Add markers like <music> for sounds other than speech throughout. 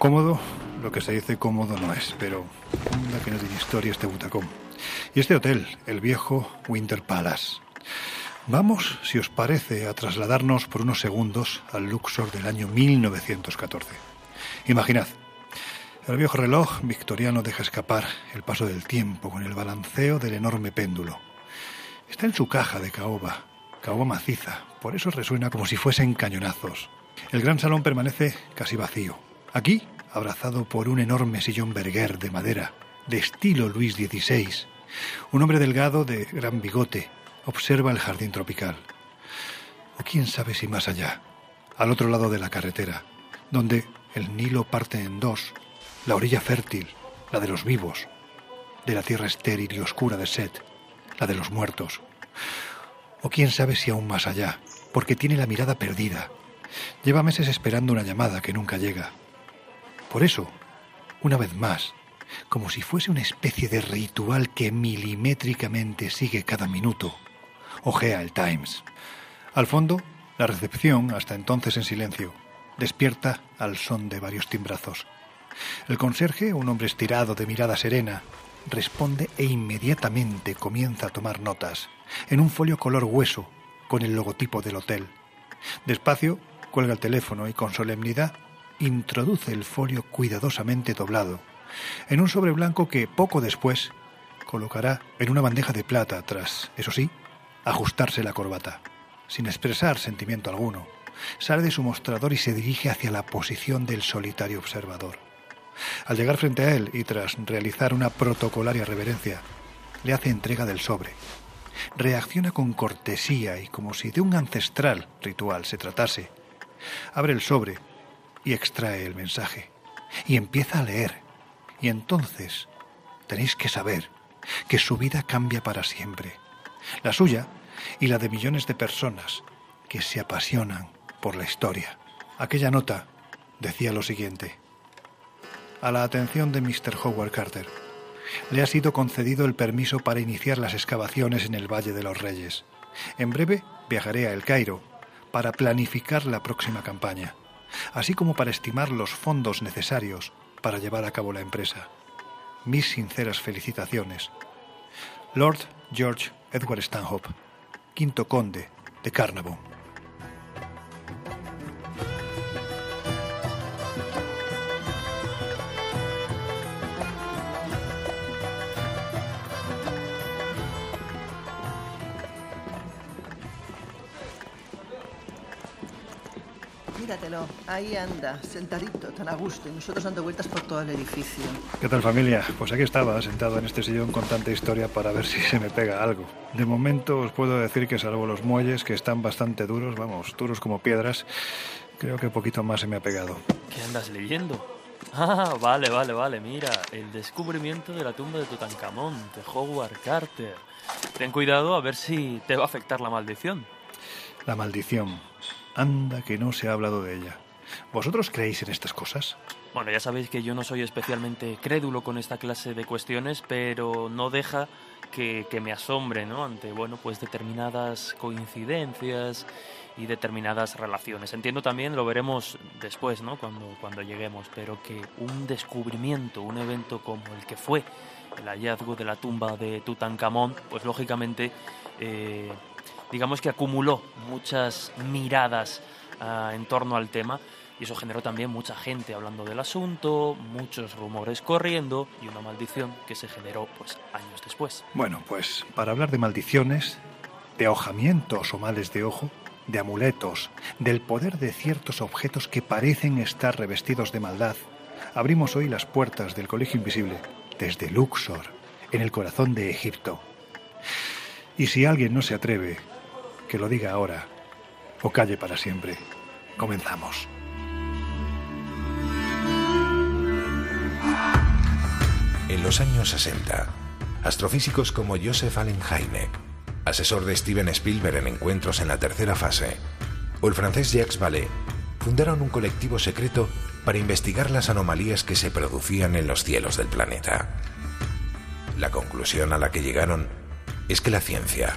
Cómodo, lo que se dice cómodo no es, pero anda que no tiene historia este butacón. Y este hotel, el viejo Winter Palace. Vamos, si os parece, a trasladarnos por unos segundos al Luxor del año 1914. Imaginad, el viejo reloj victoriano deja escapar el paso del tiempo con el balanceo del enorme péndulo. Está en su caja de caoba, caoba maciza, por eso resuena como si fuesen cañonazos. El gran salón permanece casi vacío. Aquí, abrazado por un enorme sillón berguer de madera, de estilo Luis XVI, un hombre delgado de gran bigote observa el jardín tropical. O quién sabe si más allá, al otro lado de la carretera, donde el Nilo parte en dos, la orilla fértil, la de los vivos, de la tierra estéril y oscura de Set, la de los muertos. O quién sabe si aún más allá, porque tiene la mirada perdida. Lleva meses esperando una llamada que nunca llega. Por eso, una vez más, como si fuese una especie de ritual que milimétricamente sigue cada minuto, ojea el Times. Al fondo, la recepción, hasta entonces en silencio, despierta al son de varios timbrazos. El conserje, un hombre estirado de mirada serena, responde e inmediatamente comienza a tomar notas en un folio color hueso con el logotipo del hotel. Despacio, cuelga el teléfono y con solemnidad introduce el folio cuidadosamente doblado en un sobre blanco que poco después colocará en una bandeja de plata tras, eso sí, ajustarse la corbata. Sin expresar sentimiento alguno, sale de su mostrador y se dirige hacia la posición del solitario observador. Al llegar frente a él y tras realizar una protocolaria reverencia, le hace entrega del sobre. Reacciona con cortesía y como si de un ancestral ritual se tratase. Abre el sobre y extrae el mensaje. Y empieza a leer. Y entonces tenéis que saber que su vida cambia para siempre. La suya y la de millones de personas que se apasionan por la historia. Aquella nota decía lo siguiente. A la atención de Mr. Howard Carter, le ha sido concedido el permiso para iniciar las excavaciones en el Valle de los Reyes. En breve viajaré a El Cairo para planificar la próxima campaña, así como para estimar los fondos necesarios para llevar a cabo la empresa. Mis sinceras felicitaciones. Lord George Edward Stanhope, quinto conde de Carnarvon. Ahí anda, sentadito, tan a gusto, y nosotros dando vueltas por todo el edificio. ¿Qué tal familia? Pues aquí estaba, sentado en este sillón con tanta historia para ver <laughs> si se me pega algo. De momento os puedo decir que salvo los muelles, que están bastante duros, vamos, duros como piedras, creo que poquito más se me ha pegado. ¿Qué andas leyendo? Ah, vale, vale, vale, mira, el descubrimiento de la tumba de Tutankamón, de Howard Carter. Ten cuidado a ver si te va a afectar la maldición. La maldición. Anda que no se ha hablado de ella. ¿Vosotros creéis en estas cosas? Bueno, ya sabéis que yo no soy especialmente crédulo con esta clase de cuestiones, pero no deja que, que me asombre, ¿no? Ante, bueno, pues determinadas coincidencias y determinadas relaciones. Entiendo también, lo veremos después, ¿no? Cuando, cuando lleguemos, pero que un descubrimiento, un evento como el que fue el hallazgo de la tumba de Tutankamón, pues lógicamente eh, digamos que acumuló muchas miradas ah, en torno al tema y eso generó también mucha gente hablando del asunto, muchos rumores corriendo y una maldición que se generó pues años después. Bueno, pues para hablar de maldiciones, de ahojamientos o males de ojo, de amuletos, del poder de ciertos objetos que parecen estar revestidos de maldad, abrimos hoy las puertas del Colegio Invisible desde Luxor, en el corazón de Egipto. Y si alguien no se atreve, que lo diga ahora o calle para siempre. Comenzamos. En los años 60, astrofísicos como Joseph Allen Hynek, asesor de Steven Spielberg en encuentros en la tercera fase, o el francés Jacques Vallée, fundaron un colectivo secreto para investigar las anomalías que se producían en los cielos del planeta. La conclusión a la que llegaron es que la ciencia,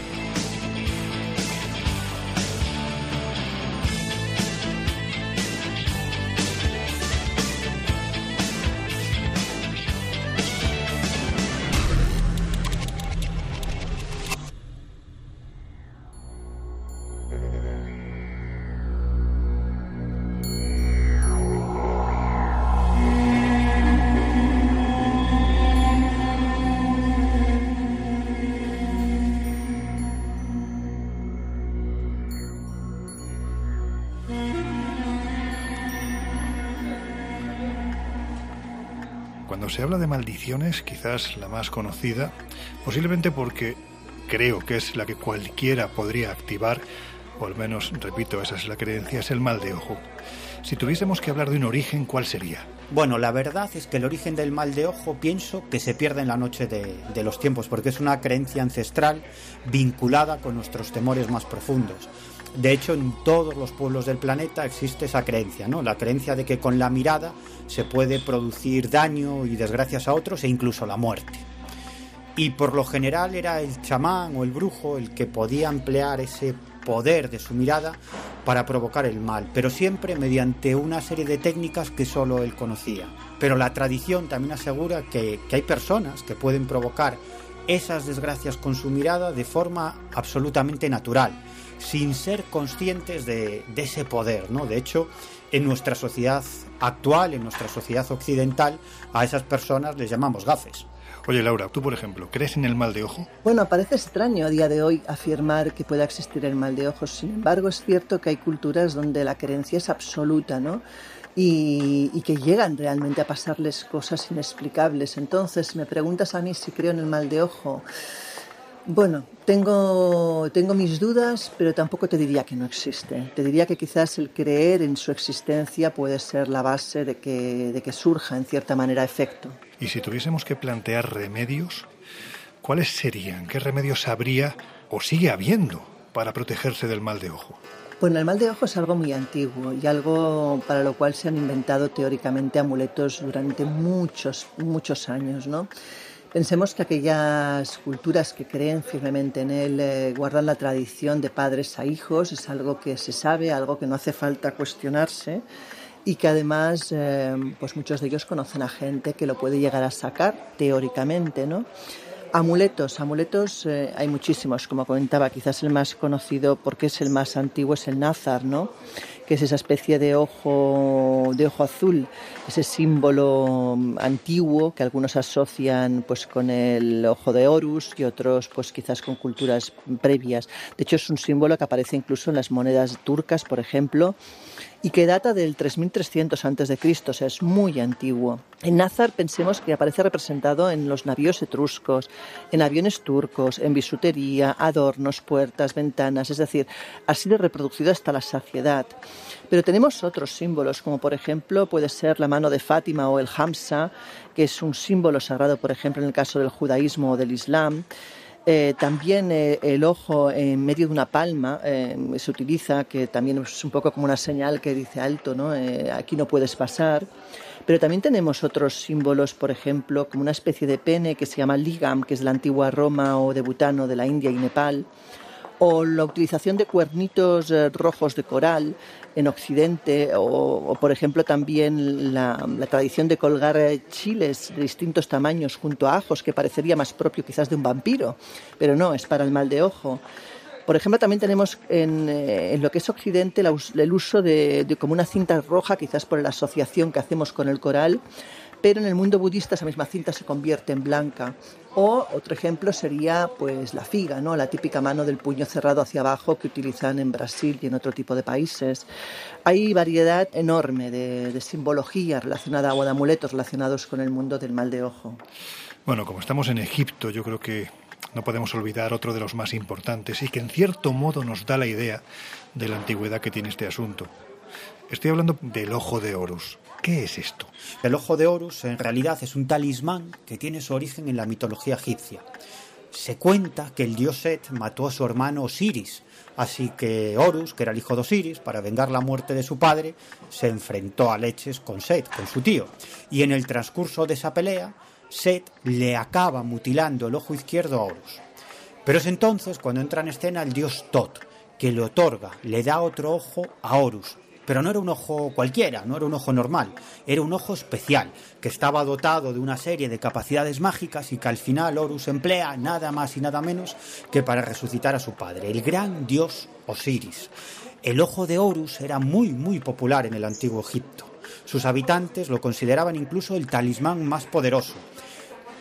Se habla de maldiciones, quizás la más conocida, posiblemente porque creo que es la que cualquiera podría activar, o al menos, repito, esa es la creencia, es el mal de ojo. Si tuviésemos que hablar de un origen, ¿cuál sería? Bueno, la verdad es que el origen del mal de ojo pienso que se pierde en la noche de, de, los tiempos, porque es una creencia ancestral vinculada con nuestros temores más profundos. De hecho, en todos los pueblos del planeta existe esa creencia, ¿no? La creencia de que con la mirada se puede producir daño y desgracias a otros e incluso la muerte. Y por lo general era el chamán o el brujo el que podía emplear ese poder de su mirada para provocar el mal, pero siempre mediante una serie de técnicas que solo él conocía. Pero la tradición también asegura que, que hay personas que pueden provocar esas desgracias con su mirada de forma absolutamente natural sin ser conscientes de, de, ese poder, ¿no? De hecho, en nuestra sociedad actual, en nuestra sociedad occidental, a esas personas les llamamos gafes. Oye, Laura, tú, por ejemplo, ¿crees en el mal de ojo? Bueno, parece extraño a día de hoy afirmar que pueda existir el mal de ojo. Sin embargo, es cierto que hay culturas donde la creencia es absoluta, ¿no? Y, y, que llegan realmente a pasarles cosas inexplicables. Entonces, me preguntas a mí si creo en el mal de ojo. Bueno, tengo, tengo mis dudas, pero tampoco te diría que no existe. Te diría que quizás el creer en su existencia puede ser la base de que, de que surja en cierta manera efecto. Y si tuviésemos que plantear remedios, ¿cuáles serían? ¿Qué remedios habría o sigue habiendo para protegerse del mal de ojo? Bueno, el mal de ojo es algo muy antiguo y algo para lo cual se han inventado teóricamente amuletos durante muchos, muchos años, ¿no? Pensemos que aquellas culturas que creen firmemente en él eh, guardan la tradición de padres a hijos, es algo que se sabe, algo que no hace falta cuestionarse y que además eh, pues muchos de ellos conocen a gente que lo puede llegar a sacar teóricamente, ¿no? Amuletos, amuletos eh, hay muchísimos, como comentaba, quizás el más conocido porque es el más antiguo es el nazar, ¿no? Que es esa especie de ojo, de ojo azul, ese símbolo antiguo que algunos asocian pues con el ojo de Horus y otros pues quizás con culturas previas. De hecho es un símbolo que aparece incluso en las monedas turcas, por ejemplo, y que data del 3300 a.C., o sea, es muy antiguo. En Nazar pensemos que aparece representado en los navíos etruscos, en aviones turcos, en bisutería, adornos, puertas, ventanas, es decir, ha sido reproducido hasta la saciedad. Pero tenemos otros símbolos, como por ejemplo puede ser la mano de Fátima o el Hamsa, que es un símbolo sagrado, por ejemplo, en el caso del judaísmo o del Islam. Eh, también eh, el ojo en medio de una palma eh, se utiliza, que también es un poco como una señal que dice alto, ¿no? Aquí no puedes pasar. Pero también tenemos otros símbolos, por ejemplo, como una especie de pene que se llama ligam, que es de la antigua Roma o de Butano, de la India y Nepal o la utilización de cuernitos eh, rojos de coral en Occidente, o, por ejemplo también la, la, tradición de colgar eh, chiles de distintos tamaños junto a ajos, que parecería más propio quizás de un vampiro, pero no, es para el mal de ojo. Por ejemplo, también tenemos en, eh, en lo que es Occidente la, el uso de como una cinta roja, quizás por la asociación que hacemos con el coral, pero en el mundo budista esa misma cinta se convierte en blanca. O otro ejemplo sería pues la figa, ¿no? la típica mano del puño cerrado hacia abajo que utilizan en Brasil y en otro tipo de países. Hay variedad enorme de, de simbología relacionada o de amuletos relacionados con el mundo del mal de ojo. Bueno, como estamos en Egipto, yo creo que no podemos olvidar otro de los más importantes y que en cierto modo nos da la idea de la antigüedad que tiene este asunto. Estoy hablando del ojo de Horus. ¿Qué es esto? El ojo de Horus en realidad es un talismán que tiene su origen en la mitología egipcia. Se cuenta que el dios Set mató a su hermano Osiris, así que Horus, que era el hijo de Osiris, para vengar la muerte de su padre, se enfrentó a leches con Set, con su tío. Y en el transcurso de esa pelea, Set le acaba mutilando el ojo izquierdo a Horus. Pero es entonces cuando entra en escena el dios Tot, que le otorga, le da otro ojo a Horus, pero no era un ojo cualquiera, no era un ojo normal, era un ojo especial, que estaba dotado de una serie de capacidades mágicas y que al final Horus emplea nada más y nada menos que para resucitar a su padre, el gran dios Osiris. El ojo de Horus era muy, muy popular en el antiguo Egipto. Sus habitantes lo consideraban incluso el talismán más poderoso,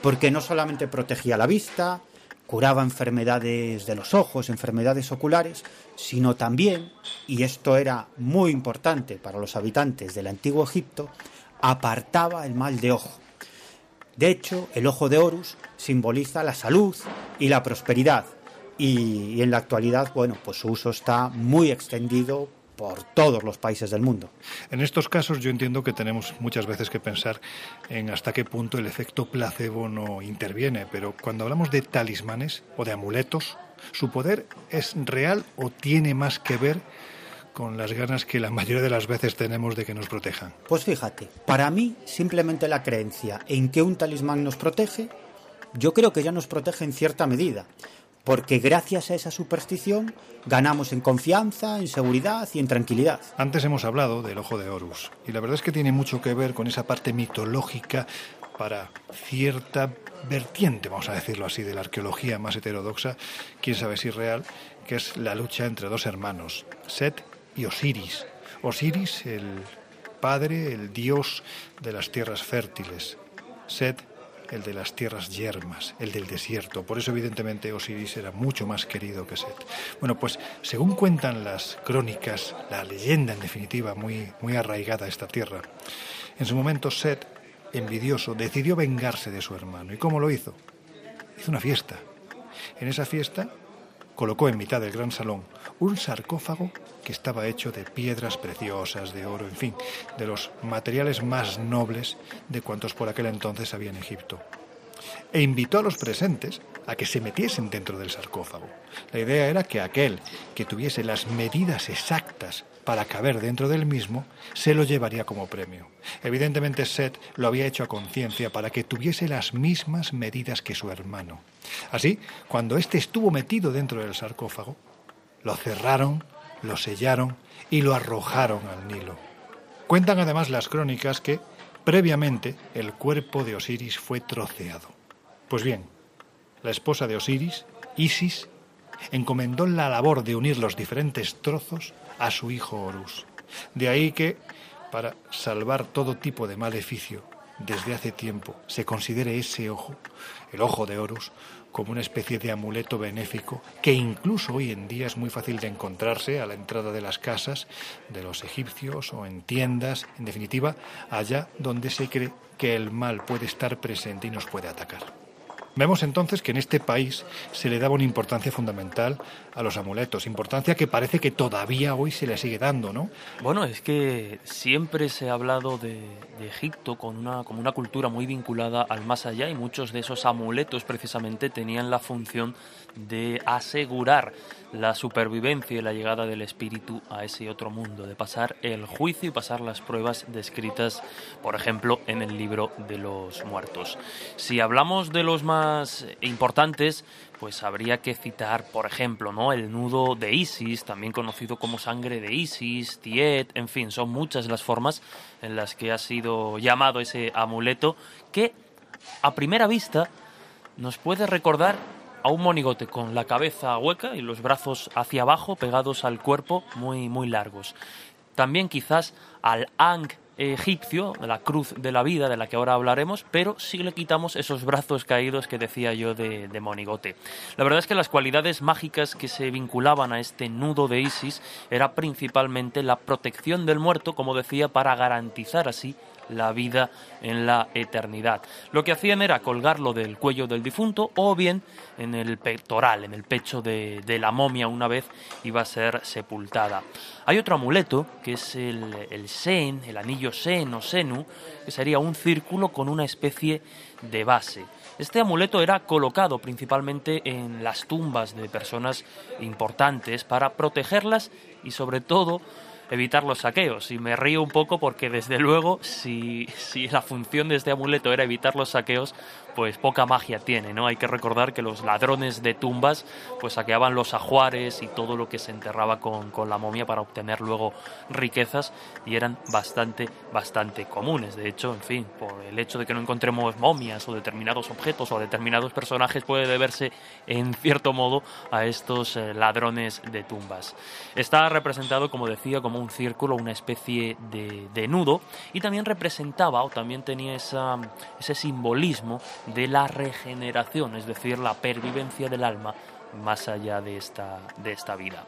porque no solamente protegía la vista, curaba enfermedades de los ojos, enfermedades oculares, sino también, y esto era muy importante para los habitantes del antiguo Egipto, apartaba el mal de ojo. De hecho, el ojo de Horus simboliza la salud y la prosperidad, y, en la actualidad, bueno, pues su uso está muy extendido por todos los países del mundo. En estos casos yo entiendo que tenemos muchas veces que pensar en hasta qué punto el efecto placebo no interviene, pero cuando hablamos de talismanes o de amuletos, ¿su poder es real o tiene más que ver con las ganas que la mayoría de las veces tenemos de que nos protejan? Pues fíjate, para mí simplemente la creencia en que un talismán nos protege, yo creo que ya nos protege en cierta medida porque gracias a esa superstición ganamos en confianza, en seguridad y en tranquilidad. Antes hemos hablado del ojo de Horus, y la verdad es que tiene mucho que ver con esa parte mitológica para cierta vertiente, vamos a decirlo así, de la arqueología más heterodoxa, quién sabe si real, que es la lucha entre dos hermanos, Set y Osiris. Osiris, el padre, el dios de las tierras fértiles. Set, el de las tierras yermas, el del desierto. Por eso, evidentemente, Osiris era mucho más querido que Set. Bueno, pues según cuentan las crónicas, la leyenda en definitiva, muy, muy arraigada a esta tierra, en su momento Set, envidioso, decidió vengarse de su hermano. ¿Y cómo lo hizo? Hizo una fiesta. En esa fiesta colocó en mitad del gran salón un sarcófago que estaba hecho de piedras preciosas, de oro, en fin, de los materiales más nobles de cuantos por aquel entonces había en Egipto. E invitó a los presentes a que se metiesen dentro del sarcófago. La idea era que aquel que tuviese las medidas exactas para caber dentro del mismo, se lo llevaría como premio. Evidentemente Seth lo había hecho a conciencia para que tuviese las mismas medidas que su hermano. Así, cuando éste estuvo metido dentro del sarcófago, lo cerraron, lo sellaron y lo arrojaron al Nilo. Cuentan además las crónicas que, previamente, el cuerpo de Osiris fue troceado. Pues bien, la esposa de Osiris, Isis, encomendó la labor de unir los diferentes trozos a su hijo Horus. De ahí que, para salvar todo tipo de maleficio, desde hace tiempo se considere ese ojo, el ojo de Horus, como una especie de amuleto benéfico que incluso hoy en día es muy fácil de encontrarse a la entrada de las casas de los egipcios o en tiendas, en definitiva, allá donde se cree que el mal puede estar presente y nos puede atacar. Vemos entonces que en este país se le daba una importancia fundamental a los amuletos, importancia que parece que todavía hoy se le sigue dando, ¿no? Bueno, es que siempre se ha hablado de, Egipto con una, como una cultura muy vinculada al más allá y muchos de esos amuletos precisamente tenían la función de asegurar la supervivencia y la llegada del espíritu a ese otro mundo, de pasar el juicio y pasar las pruebas descritas, por ejemplo, en el libro de los muertos. Si hablamos de los más importantes, pues habría que citar, por ejemplo, ¿no? el nudo de Isis, también conocido como sangre de Isis, Tiet, en fin, son muchas las formas en las que ha sido llamado ese amuleto que a primera vista nos puede recordar a un monigote con la cabeza hueca y los brazos hacia abajo pegados al cuerpo muy muy largos. También quizás al Ang egipcio, la cruz de la vida de la que ahora hablaremos, pero si le quitamos esos brazos caídos que decía yo de, de, monigote. La verdad es que las cualidades mágicas que se vinculaban a este nudo de Isis era principalmente la protección del muerto, como decía, para garantizar así la vida en la eternidad. Lo que hacían era colgarlo del cuello del difunto o bien en el pectoral, en el pecho de, la momia una vez iba a ser sepultada. Hay otro amuleto que es el, el sen, el anillo sen o senu, que sería un círculo con una especie de base. Este amuleto era colocado principalmente en las tumbas de personas importantes para protegerlas y sobre todo evitar los saqueos. Y me río un poco porque desde luego si, si la función de este amuleto era evitar los saqueos, pues poca magia tiene, ¿no? Hay que recordar que los ladrones de tumbas pues saqueaban los ajuares y todo lo que se enterraba con, la momia para obtener luego riquezas y eran bastante, bastante comunes. De hecho, en fin, por el hecho de que no encontremos momias o determinados objetos o determinados personajes puede deberse en cierto modo a estos eh, ladrones de tumbas. Está representado, como decía, como un círculo, una especie de, de nudo y también representaba o también tenía ese simbolismo de la regeneración, es decir, la pervivencia del alma más allá de esta, de esta vida.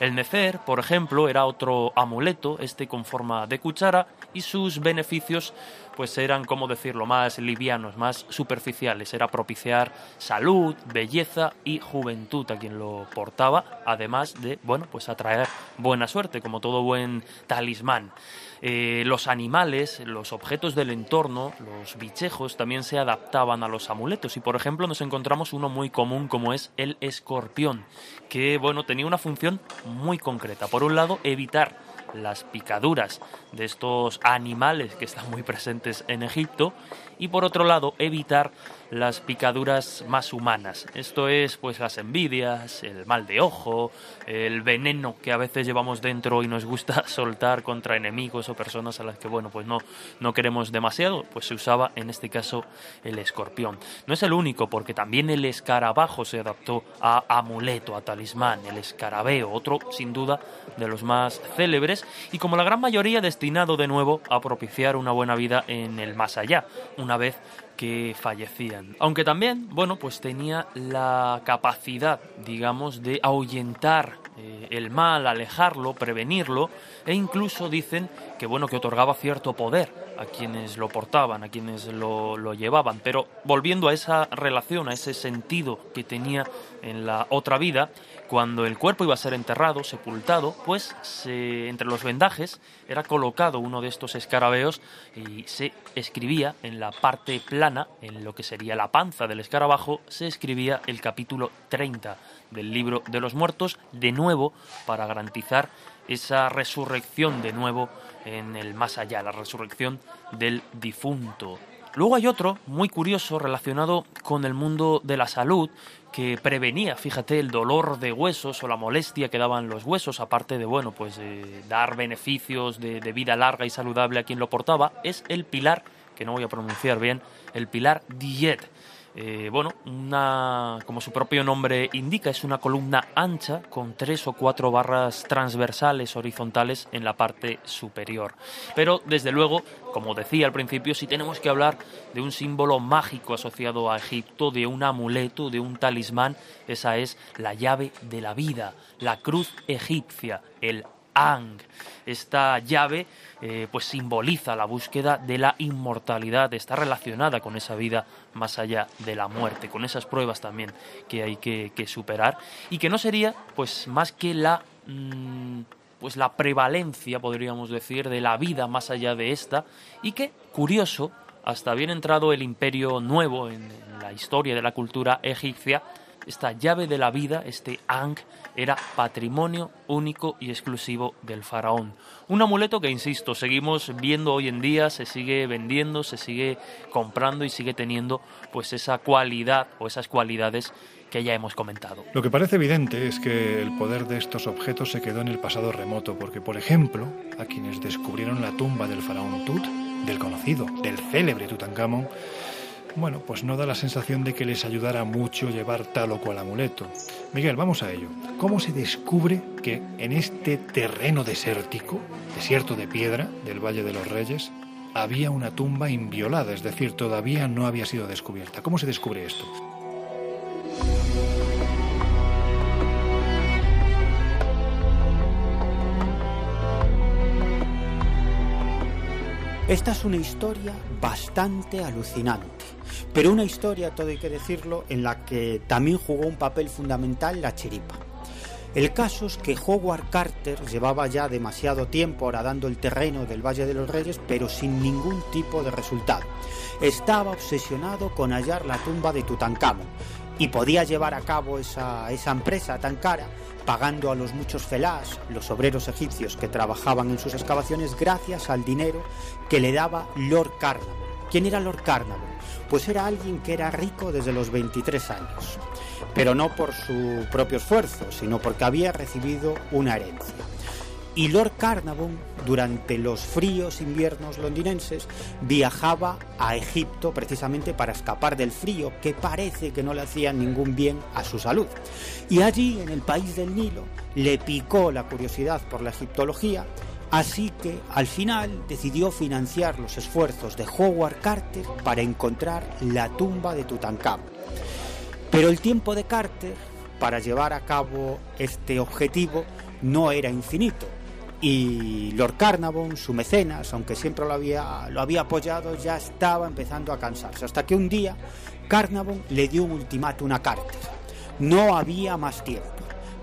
El nefer, por ejemplo, era otro amuleto, este con forma de cuchara, y sus beneficios pues eran, como decirlo, más livianos, más superficiales. Era propiciar salud, belleza y juventud a quien lo portaba, además de, bueno, pues atraer buena suerte, como todo buen talismán. Eh, los animales, los objetos del entorno, los bichejos, también se adaptaban a los amuletos. Y por ejemplo, nos encontramos uno muy común como es el escorpión, que bueno, tenía una función muy concreta. Por un lado, evitar las picaduras de estos animales que están muy presentes en Egipto y por otro lado evitar las picaduras más humanas. Esto es pues las envidias, el mal de ojo, el veneno que a veces llevamos dentro y nos gusta <laughs> soltar contra enemigos o personas a las que bueno, pues no no queremos demasiado, pues se usaba en este caso el escorpión. No es el único porque también el escarabajo se adaptó a amuleto, a talismán, el escarabeo, otro sin duda de los más célebres y como la gran mayoría destinado de nuevo a propiciar una buena vida en el más allá, una vez que fallecían. Aunque también, bueno, pues tenía la capacidad, digamos, de ahuyentar eh, el mal, alejarlo, prevenirlo, e incluso dicen que, bueno, que otorgaba cierto poder a quienes lo portaban, a quienes lo, lo llevaban. Pero volviendo a esa relación, a ese sentido que tenía en la otra vida, cuando el cuerpo iba a ser enterrado, sepultado, pues entre los vendajes era colocado uno de estos escarabeos y se escribía en la parte plana, en lo que sería la panza del escarabajo, se escribía el capítulo 30 del libro de los muertos, de nuevo para garantizar esa resurrección de nuevo en el más allá, la resurrección del difunto. Luego hay otro muy curioso relacionado con el mundo de la salud que prevenía, fíjate, el dolor de huesos o la molestia que daban los huesos, aparte de, bueno, pues dar beneficios de, vida larga y saludable a quien lo portaba, es el pilar, que no voy a pronunciar bien, el pilar Diet eh, bueno, una, como su propio nombre indica, es una columna ancha con tres o cuatro barras transversales horizontales en la parte superior. Pero, desde luego, como decía al principio, si tenemos que hablar de un símbolo mágico asociado a Egipto, de un amuleto, de un talismán, esa es la llave de la vida, la cruz egipcia, el Ang. Esta llave eh, pues simboliza la búsqueda de la inmortalidad, está relacionada con esa vida más allá de la muerte, con esas pruebas también que hay que, superar y que no sería pues más que la mm, pues la prevalencia, podríamos decir, de la vida más allá de esta y que, curioso, hasta bien entrado el imperio nuevo en la historia de la cultura egipcia, esta llave de la vida, este Ankh, era patrimonio único y exclusivo del faraón. Un amuleto que, insisto, seguimos viendo hoy en día, se sigue vendiendo, se sigue comprando y sigue teniendo pues esa cualidad o esas cualidades que ya hemos comentado. Lo que parece evidente es que el poder de estos objetos se quedó en el pasado remoto, porque, por ejemplo, a quienes descubrieron la tumba del faraón Tut, del conocido, del célebre Tutankamón, bueno, pues no da la sensación de que les ayudara mucho llevar tal o cual amuleto. Miguel, vamos a ello. ¿Cómo se descubre que en este terreno desértico, desierto de piedra del Valle de los Reyes, había una tumba inviolada, es decir, todavía no había sido descubierta? ¿Cómo se descubre esto? Esta es una historia bastante alucinante, pero una historia, todo hay que decirlo, en la que también jugó un papel fundamental la chiripa. El caso es que Howard Carter llevaba ya demasiado tiempo horadando el terreno del Valle de los Reyes, pero sin ningún tipo de resultado. Estaba obsesionado con hallar la tumba de Tutankamón y podía llevar a cabo esa, esa empresa tan cara pagando a los muchos felás, los obreros egipcios que trabajaban en sus excavaciones gracias al dinero que le daba Lord Carnarvon. ¿Quién era Lord Carnarvon? Pues era alguien que era rico desde los 23 años pero no por su propio esfuerzo, sino porque había recibido una herencia. Y Lord Carnarvon, durante los fríos inviernos londinenses, viajaba a Egipto precisamente para escapar del frío, que parece que no le hacía ningún bien a su salud. Y allí, en el país del Nilo, le picó la curiosidad por la egiptología, así que al final decidió financiar los esfuerzos de Howard Carter para encontrar la tumba de Tutankamón. Pero el tiempo de Carter para llevar a cabo este objetivo no era infinito. Y Lord Carnarvon, su mecenas, aunque siempre lo había, lo había apoyado, ya estaba empezando a cansarse. Hasta que un día Carnarvon le dio un ultimátum a Carter. No había más tiempo.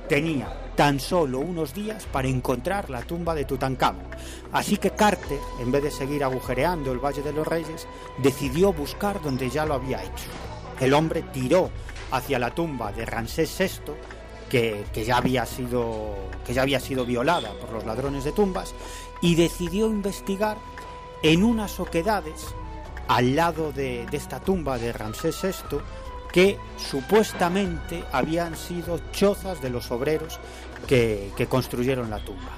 Tenía tan solo unos días para encontrar la tumba de Tutankamón. Así que Carter, en vez de seguir agujereando el Valle de los Reyes, decidió buscar donde ya lo había hecho. El hombre tiró hacia la tumba de Ramsés VI, que, ya había sido, que ya había sido violada por los ladrones de tumbas, y decidió investigar en unas oquedades al lado de, esta tumba de Ramsés VI que supuestamente habían sido chozas de los obreros que, que, construyeron la tumba.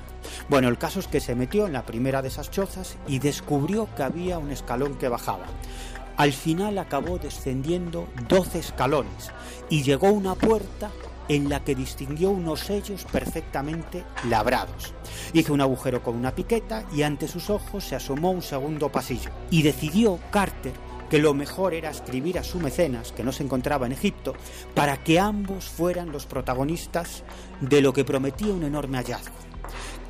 Bueno, el caso es que se metió en la primera de esas chozas y descubrió que había un escalón que bajaba. Al final acabó descendiendo 12 escalones y llegó a una puerta en la que distinguió unos sellos perfectamente labrados. Hizo un agujero con una piqueta y ante sus ojos se asomó un segundo pasillo. Y decidió Carter que lo mejor era escribir a su mecenas, que no se encontraba en Egipto, para que ambos fueran los protagonistas de lo que prometía un enorme hallazgo.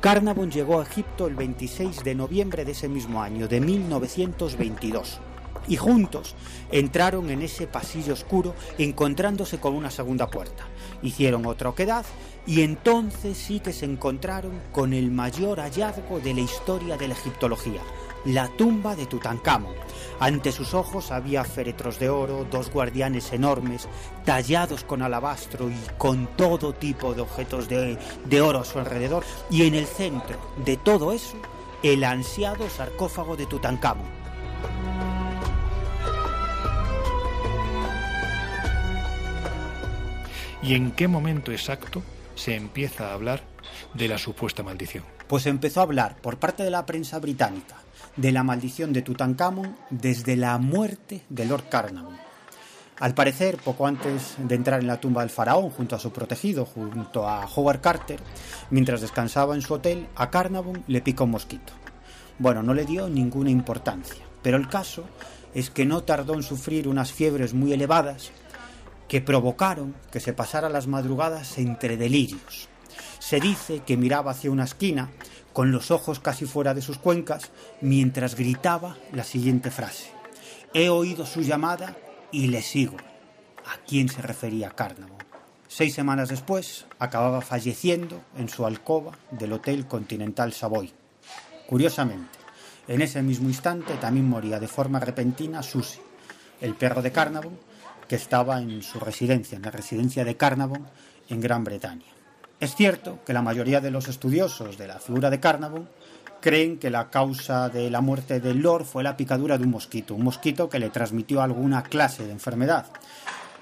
Carnavon llegó a Egipto el 26 de noviembre de ese mismo año, de 1922 y juntos entraron en ese pasillo oscuro encontrándose con una segunda puerta. Hicieron otra oquedad y entonces sí que se encontraron con el mayor hallazgo de la historia de la egiptología, la tumba de Tutankamón. Ante sus ojos había féretros de oro, dos guardianes enormes, tallados con alabastro y con todo tipo de objetos de, de oro a su alrededor, y en el centro de todo eso, el ansiado sarcófago de Tutankamón ¿Y en qué momento exacto se empieza a hablar de la supuesta maldición? Pues empezó a hablar por parte de la prensa británica de la maldición de Tutankamón desde la muerte de Lord Carnarvon. Al parecer, poco antes de entrar en la tumba del faraón junto a su protegido, junto a Howard Carter, mientras descansaba en su hotel, a Carnarvon le picó un mosquito. Bueno, no le dio ninguna importancia, pero el caso es que no tardó en sufrir unas fiebres muy elevadas que provocaron que se pasara las madrugadas entre delirios. Se dice que miraba hacia una esquina, con los ojos casi fuera de sus cuencas, mientras gritaba la siguiente frase. He oído su llamada y le sigo. ¿A quién se refería Carnarvon? Seis semanas después, acababa falleciendo en su alcoba del Hotel Continental Savoy. Curiosamente, en ese mismo instante también moría de forma repentina Susie, el perro de Carnarvon, que estaba en su residencia, en la residencia de Carnarvon, en Gran Bretaña. Es cierto que la mayoría de los estudiosos de la figura de Carnarvon creen que la causa de la muerte de Lord fue la picadura de un mosquito, un mosquito que le transmitió alguna clase de enfermedad.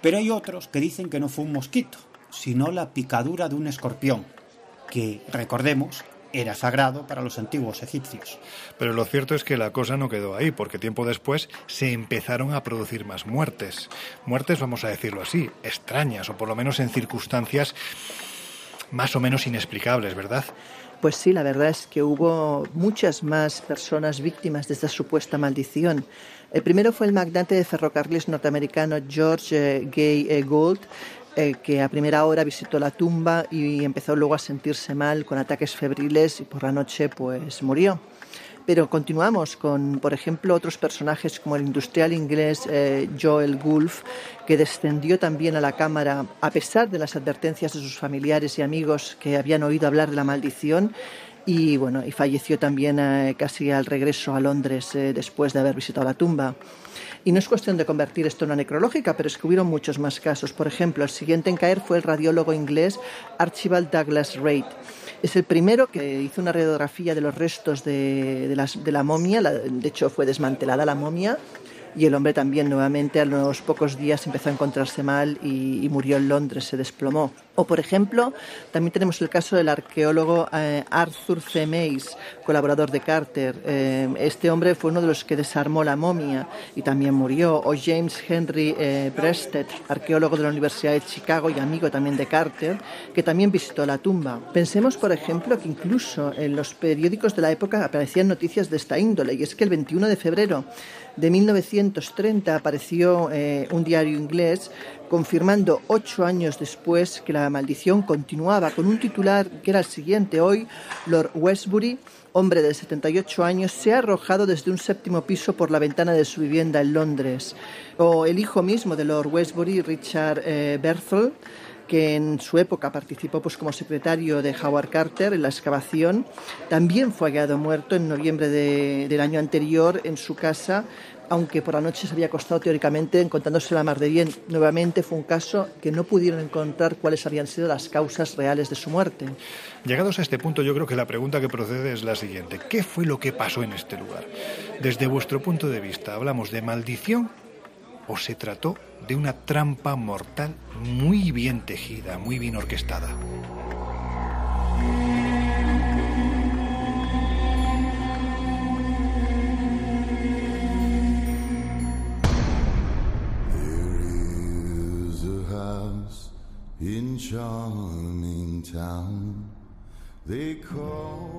Pero hay otros que dicen que no fue un mosquito, sino la picadura de un escorpión, que, recordemos, era sagrado para los antiguos egipcios. Pero lo cierto es que la cosa no quedó ahí, porque tiempo después se empezaron a producir más muertes. Muertes, vamos a decirlo así, extrañas, o por lo menos en circunstancias más o menos inexplicables, ¿verdad? Pues sí, la verdad es que hubo muchas más personas víctimas de esta supuesta maldición. El primero fue el magnate de ferrocarriles norteamericano George eh, Gay eh, Gould, eh, que a primera hora visitó la tumba y empezó luego a sentirse mal con ataques febriles y por la noche pues murió. Pero continuamos con, por ejemplo, otros personajes como el industrial inglés eh, Joel Gulf, que descendió también a la Cámara a pesar de las advertencias de sus familiares y amigos que habían oído hablar de la maldición y bueno y falleció también eh, casi al regreso a Londres después de haber visitado la tumba. Y no es cuestión de convertir esto en una necrológica, pero es que hubieron muchos más casos. Por ejemplo, el siguiente en caer fue el radiólogo inglés Archibald Douglas Reid es el primero que hizo una radiografía de los restos de, la momia, de hecho fue desmantelada la momia y el hombre también nuevamente a los pocos días empezó a encontrarse mal y, murió en Londres, se desplomó. O, por ejemplo, también tenemos el caso del arqueólogo eh, Arthur C. Mays, colaborador de Carter. Eh, este hombre fue uno de los que desarmó la momia y también murió. O James Henry eh, Breasted, arqueólogo de la Universidad de Chicago y amigo también de Carter, que también visitó la tumba. Pensemos, por ejemplo, que incluso en los periódicos de la época aparecían noticias de esta índole, y es que el 21 de febrero de 1930 apareció eh, un diario inglés confirmando ocho años después que la maldición continuaba con un titular que era el siguiente. Hoy, Lord Westbury, hombre de 78 años, se ha arrojado desde un séptimo piso por la ventana de su vivienda en Londres. O el hijo mismo de Lord Westbury, Richard eh, Berthel, que en su época participó pues, como secretario de Howard Carter en la excavación, también fue hallado muerto en noviembre del año anterior en su casa, aunque por la noche se había acostado teóricamente encontrándose la mar de bien. Nuevamente fue un caso que no pudieron encontrar cuáles habían sido las causas reales de su muerte. Llegados a este punto, yo creo que la pregunta que procede es la siguiente. ¿Qué fue lo que pasó en este lugar? Desde vuestro punto de vista, ¿hablamos de maldición o se trató de una trampa mortal muy bien tejida, muy bien orquestada.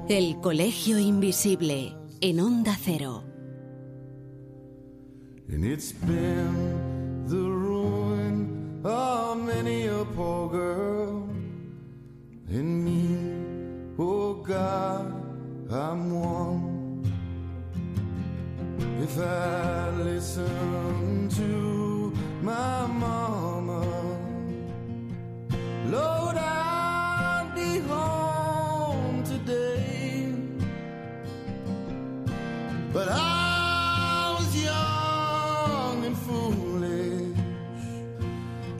El Colegio Invisible en Onda Cero. And it's been the ruin of many a poor girl. And me, oh God, I'm one. If I listen to my mama, Lord, I'd be home today. But I was young and foolish.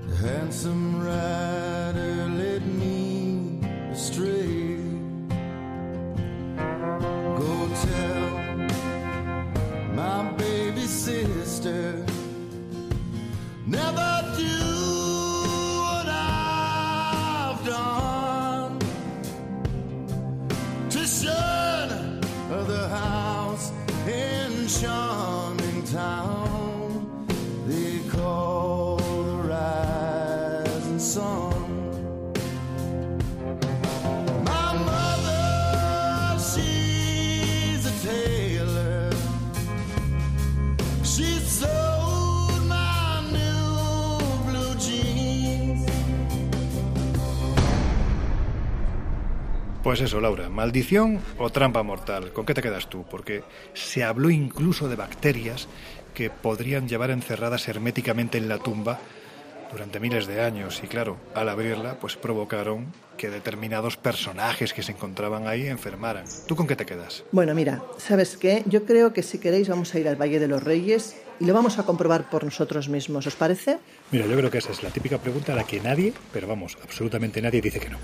The handsome rider led me astray. Go tell my baby sister never do Pues eso, Laura, maldición o trampa mortal, ¿con qué te quedas tú? Porque se habló incluso de bacterias que podrían llevar encerradas herméticamente en la tumba durante miles de años y claro, al abrirla pues provocaron que determinados personajes que se encontraban ahí enfermaran. ¿Tú con qué te quedas? Bueno, mira, ¿sabes qué? Yo creo que si queréis vamos a ir al Valle de los Reyes y lo vamos a comprobar por nosotros mismos, ¿os parece? Mira, yo creo que esa es la típica pregunta a la que nadie, pero vamos, absolutamente nadie dice que no.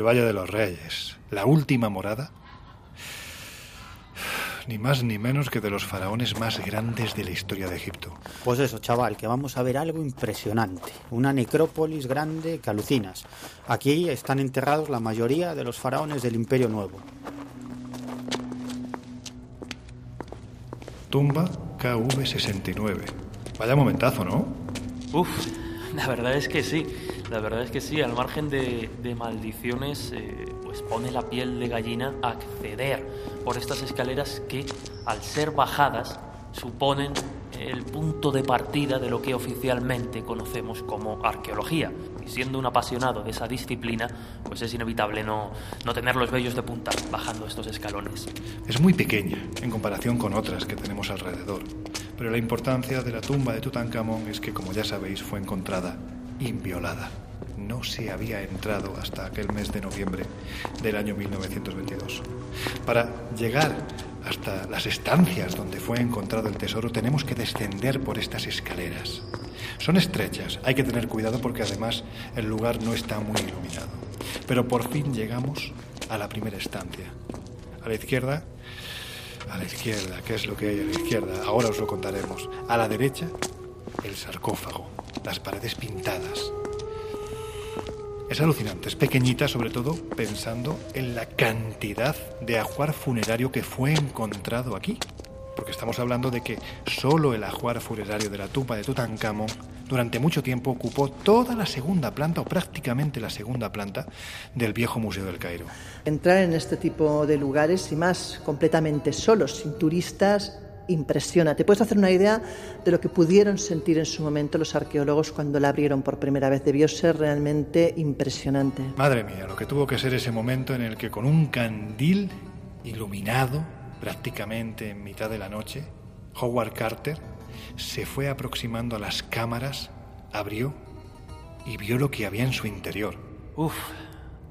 El Valle de los Reyes, la última morada, ni más ni menos que de los faraones más grandes de la historia de Egipto. Pues eso, chaval, que vamos a ver algo impresionante. Una necrópolis grande que alucinas. Aquí están enterrados la mayoría de los faraones del Imperio Nuevo. Tumba KV69. Vaya momentazo, ¿no? Uf, la verdad es que sí. La verdad es que sí, al margen de, maldiciones, eh, pues pone la piel de gallina acceder por estas escaleras que, al ser bajadas, suponen el punto de partida de lo que oficialmente conocemos como arqueología. Y siendo un apasionado de esa disciplina, pues es inevitable no, no tener los vellos de punta bajando estos escalones. Es muy pequeña en comparación con otras que tenemos alrededor, pero la importancia de la tumba de Tutankamón es que, como ya sabéis, fue encontrada inviolada. No se había entrado hasta aquel mes de noviembre del año 1922. Para llegar hasta las estancias donde fue encontrado el tesoro, tenemos que descender por estas escaleras. Son estrechas, hay que tener cuidado porque además el lugar no está muy iluminado. Pero por fin llegamos a la primera estancia. A la izquierda, a la izquierda, ¿qué es lo que hay a la izquierda? Ahora os lo contaremos. A la derecha, el sarcófago, las paredes pintadas, es alucinante, es pequeñita sobre todo pensando en la cantidad de ajuar funerario que fue encontrado aquí. Porque estamos hablando de que solo el ajuar funerario de la tumba de Tutankamón durante mucho tiempo ocupó toda la segunda planta o prácticamente la segunda planta del viejo Museo del Cairo. Entrar en este tipo de lugares y más completamente solos, sin turistas, impresiona. Te puedes hacer una idea de lo que pudieron sentir en su momento los arqueólogos cuando la abrieron por primera vez. Debió ser realmente impresionante. Madre mía, lo que tuvo que ser ese momento en el que con un candil iluminado, prácticamente en mitad de la noche, Howard Carter se fue aproximando a las cámaras, abrió y vio lo que había en su interior. Uf,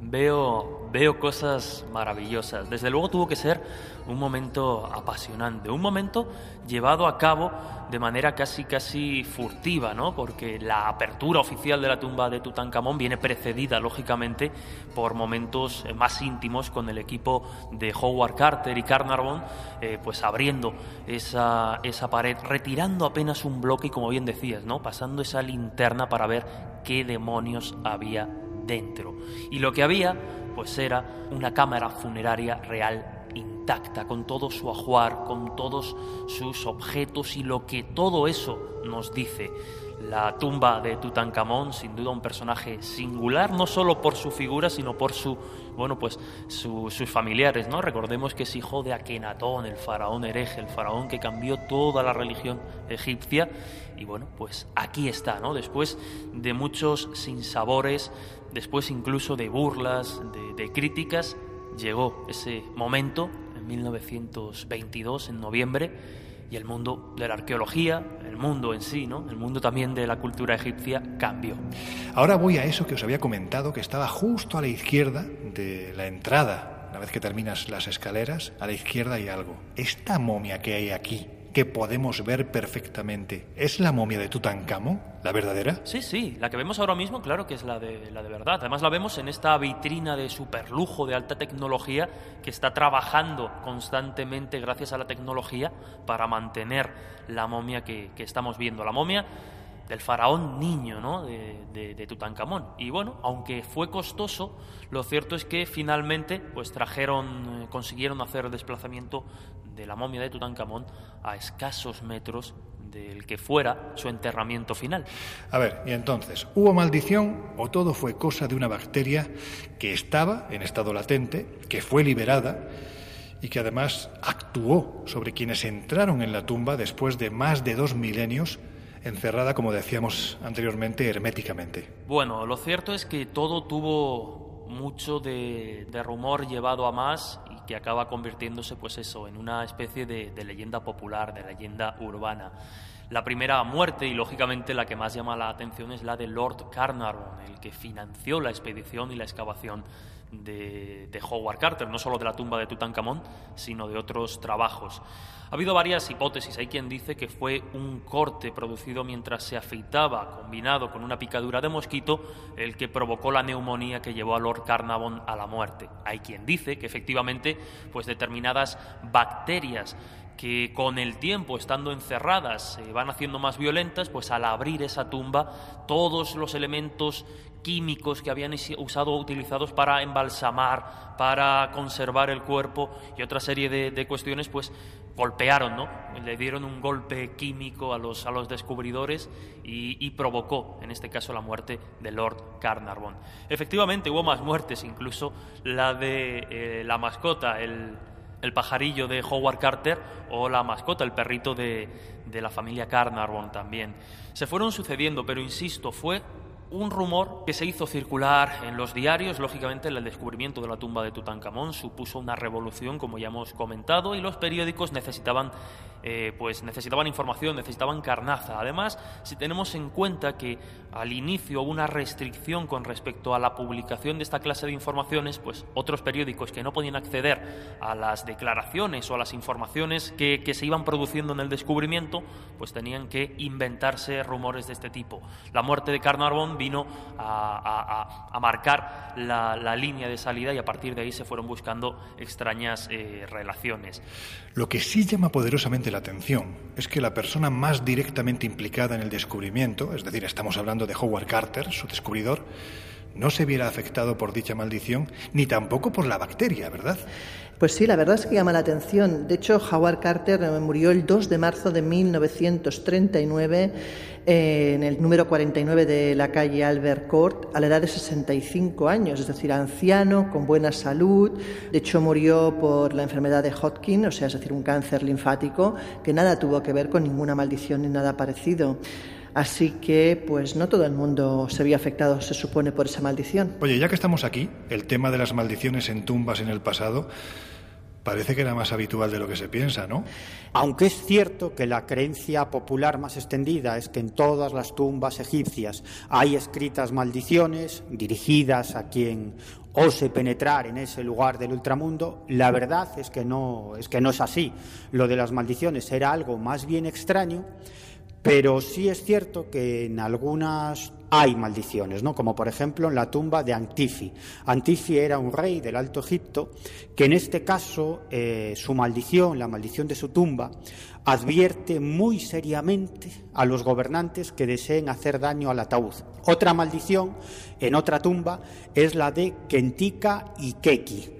veo, veo cosas maravillosas. Desde luego tuvo que ser un momento apasionante, un momento llevado a cabo de manera casi casi furtiva, ¿no? Porque la apertura oficial de la tumba de Tutankamón viene precedida, lógicamente, por momentos más íntimos con el equipo de Howard Carter y Carnarvon, eh, pues abriendo esa, esa pared, retirando apenas un bloque y, como bien decías, ¿no? Pasando esa linterna para ver qué demonios había dentro. Y lo que había, pues era una cámara funeraria real intacta, con todo su ajuar, con todos sus objetos y lo que todo eso nos dice. La tumba de Tutankamón, sin duda un personaje singular, no solo por su figura, sino por su, bueno, pues sus familiares, ¿no? Recordemos que es hijo de Akenatón, el faraón hereje, el faraón que cambió toda la religión egipcia. Y bueno, pues aquí está, ¿no? Después de muchos sinsabores, después incluso de burlas, de críticas, llegó ese momento, en 1922, en noviembre, y el mundo de la arqueología, el mundo en sí, ¿no? el mundo también de la cultura egipcia cambió. Ahora voy a eso que os había comentado, que estaba justo a la izquierda de la entrada. Una vez que terminas las escaleras, a la izquierda hay algo. Esta momia que hay aquí, que podemos ver perfectamente. ¿Es la momia de Tutankamón, la verdadera? Sí, sí, la que vemos ahora mismo, claro que es la de, la de verdad. Además la vemos en esta vitrina de superlujo, de alta tecnología, que está trabajando constantemente gracias a la tecnología para mantener la momia que, que estamos viendo. La momia del faraón niño ¿no? de, de, Tutankamón. Y bueno, aunque fue costoso, lo cierto es que finalmente pues trajeron, eh, consiguieron hacer desplazamiento de la momia de Tutankamón a escasos metros del que fuera su enterramiento final. A ver, y entonces, ¿hubo maldición o todo fue cosa de una bacteria que estaba en estado latente, que fue liberada y que además actuó sobre quienes entraron en la tumba después de más de dos milenios encerrada, como decíamos anteriormente, herméticamente. Bueno, lo cierto es que todo tuvo mucho de, rumor llevado a más y que acaba convirtiéndose, pues eso, en una especie de, leyenda popular, de leyenda urbana. La primera muerte, y lógicamente la que más llama la atención, es la de Lord Carnarvon, el que financió la expedición y la excavación de, Howard Carter, no solo de la tumba de Tutankamón, sino de otros trabajos. Ha habido varias hipótesis. Hay quien dice que fue un corte producido mientras se afeitaba, combinado con una picadura de mosquito, el que provocó la neumonía que llevó a Lord Carnarvon a la muerte. Hay quien dice que efectivamente, pues determinadas bacterias que con el tiempo, estando encerradas, se van haciendo más violentas, pues al abrir esa tumba, todos los elementos químicos que habían usado utilizados para embalsamar, para conservar el cuerpo y otra serie de, cuestiones, pues golpearon, ¿no? Le dieron un golpe químico a los, a los descubridores y, provocó, en este caso, la muerte de Lord Carnarvon. Efectivamente, hubo más muertes, incluso la de eh, la mascota, el, el pajarillo de Howard Carter o la mascota, el perrito de, de la familia Carnarvon también. Se fueron sucediendo, pero insisto, fue un rumor que se hizo circular en los diarios, lógicamente el descubrimiento de la tumba de Tutankamón supuso una revolución, como ya hemos comentado, y los periódicos necesitaban eh, pues necesitaban información, necesitaban carnaza. Además, si tenemos en cuenta que al inicio hubo una restricción con respecto a la publicación de esta clase de informaciones, pues otros periódicos que no podían acceder a las declaraciones o a las informaciones que, se iban produciendo en el descubrimiento, pues tenían que inventarse rumores de este tipo. La muerte de Carnarvon vino a, marcar la, línea de salida y a partir de ahí se fueron buscando extrañas eh, relaciones. Lo que sí llama poderosamente la atención es que la persona más directamente implicada en el descubrimiento, es decir, estamos hablando de Howard Carter, su descubridor, no se viera afectado por dicha maldición, ni tampoco por la bacteria, ¿verdad? Pues sí, la verdad es que llama la atención. De hecho, Howard Carter murió el 2 de marzo de 1939 eh, en el número 49 de la calle Albert Court a la edad de 65 años, es decir, anciano, con buena salud. De hecho, murió por la enfermedad de Hodgkin, o sea, es decir, un cáncer linfático, que nada tuvo que ver con ninguna maldición ni nada parecido. Así que, pues no todo el mundo se vio afectado, se supone, por esa maldición. Oye, ya que estamos aquí, el tema de las maldiciones en tumbas en el pasado parece que era más habitual de lo que se piensa, ¿no? Aunque es cierto que la creencia popular más extendida es que en todas las tumbas egipcias hay escritas maldiciones dirigidas a quien ose penetrar en ese lugar del ultramundo, la verdad es que no es que no es así. Lo de las maldiciones era algo más bien extraño pero sí es cierto que en algunas hay maldiciones, ¿no? como por ejemplo en la tumba de Antifi. Antifi era un rey del Alto Egipto que en este caso eh, su maldición, la maldición de su tumba, advierte muy seriamente a los gobernantes que deseen hacer daño al ataúd. Otra maldición en otra tumba es la de Kentika y Keki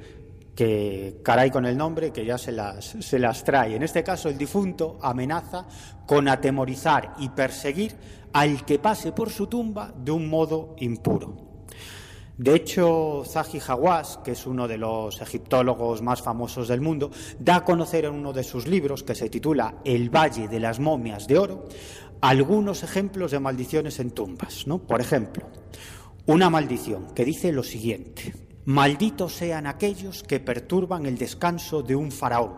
que caray con el nombre que ya se las, se las trae. En este caso, el difunto amenaza con atemorizar y perseguir al que pase por su tumba de un modo impuro. De hecho, Zahi Hawass, que es uno de los egiptólogos más famosos del mundo, da a conocer en uno de sus libros, que se titula El Valle de las Momias de Oro, algunos ejemplos de maldiciones en tumbas. ¿no? Por ejemplo, una maldición que dice lo siguiente. Malditos sean aquellos que perturban el descanso de un faraón.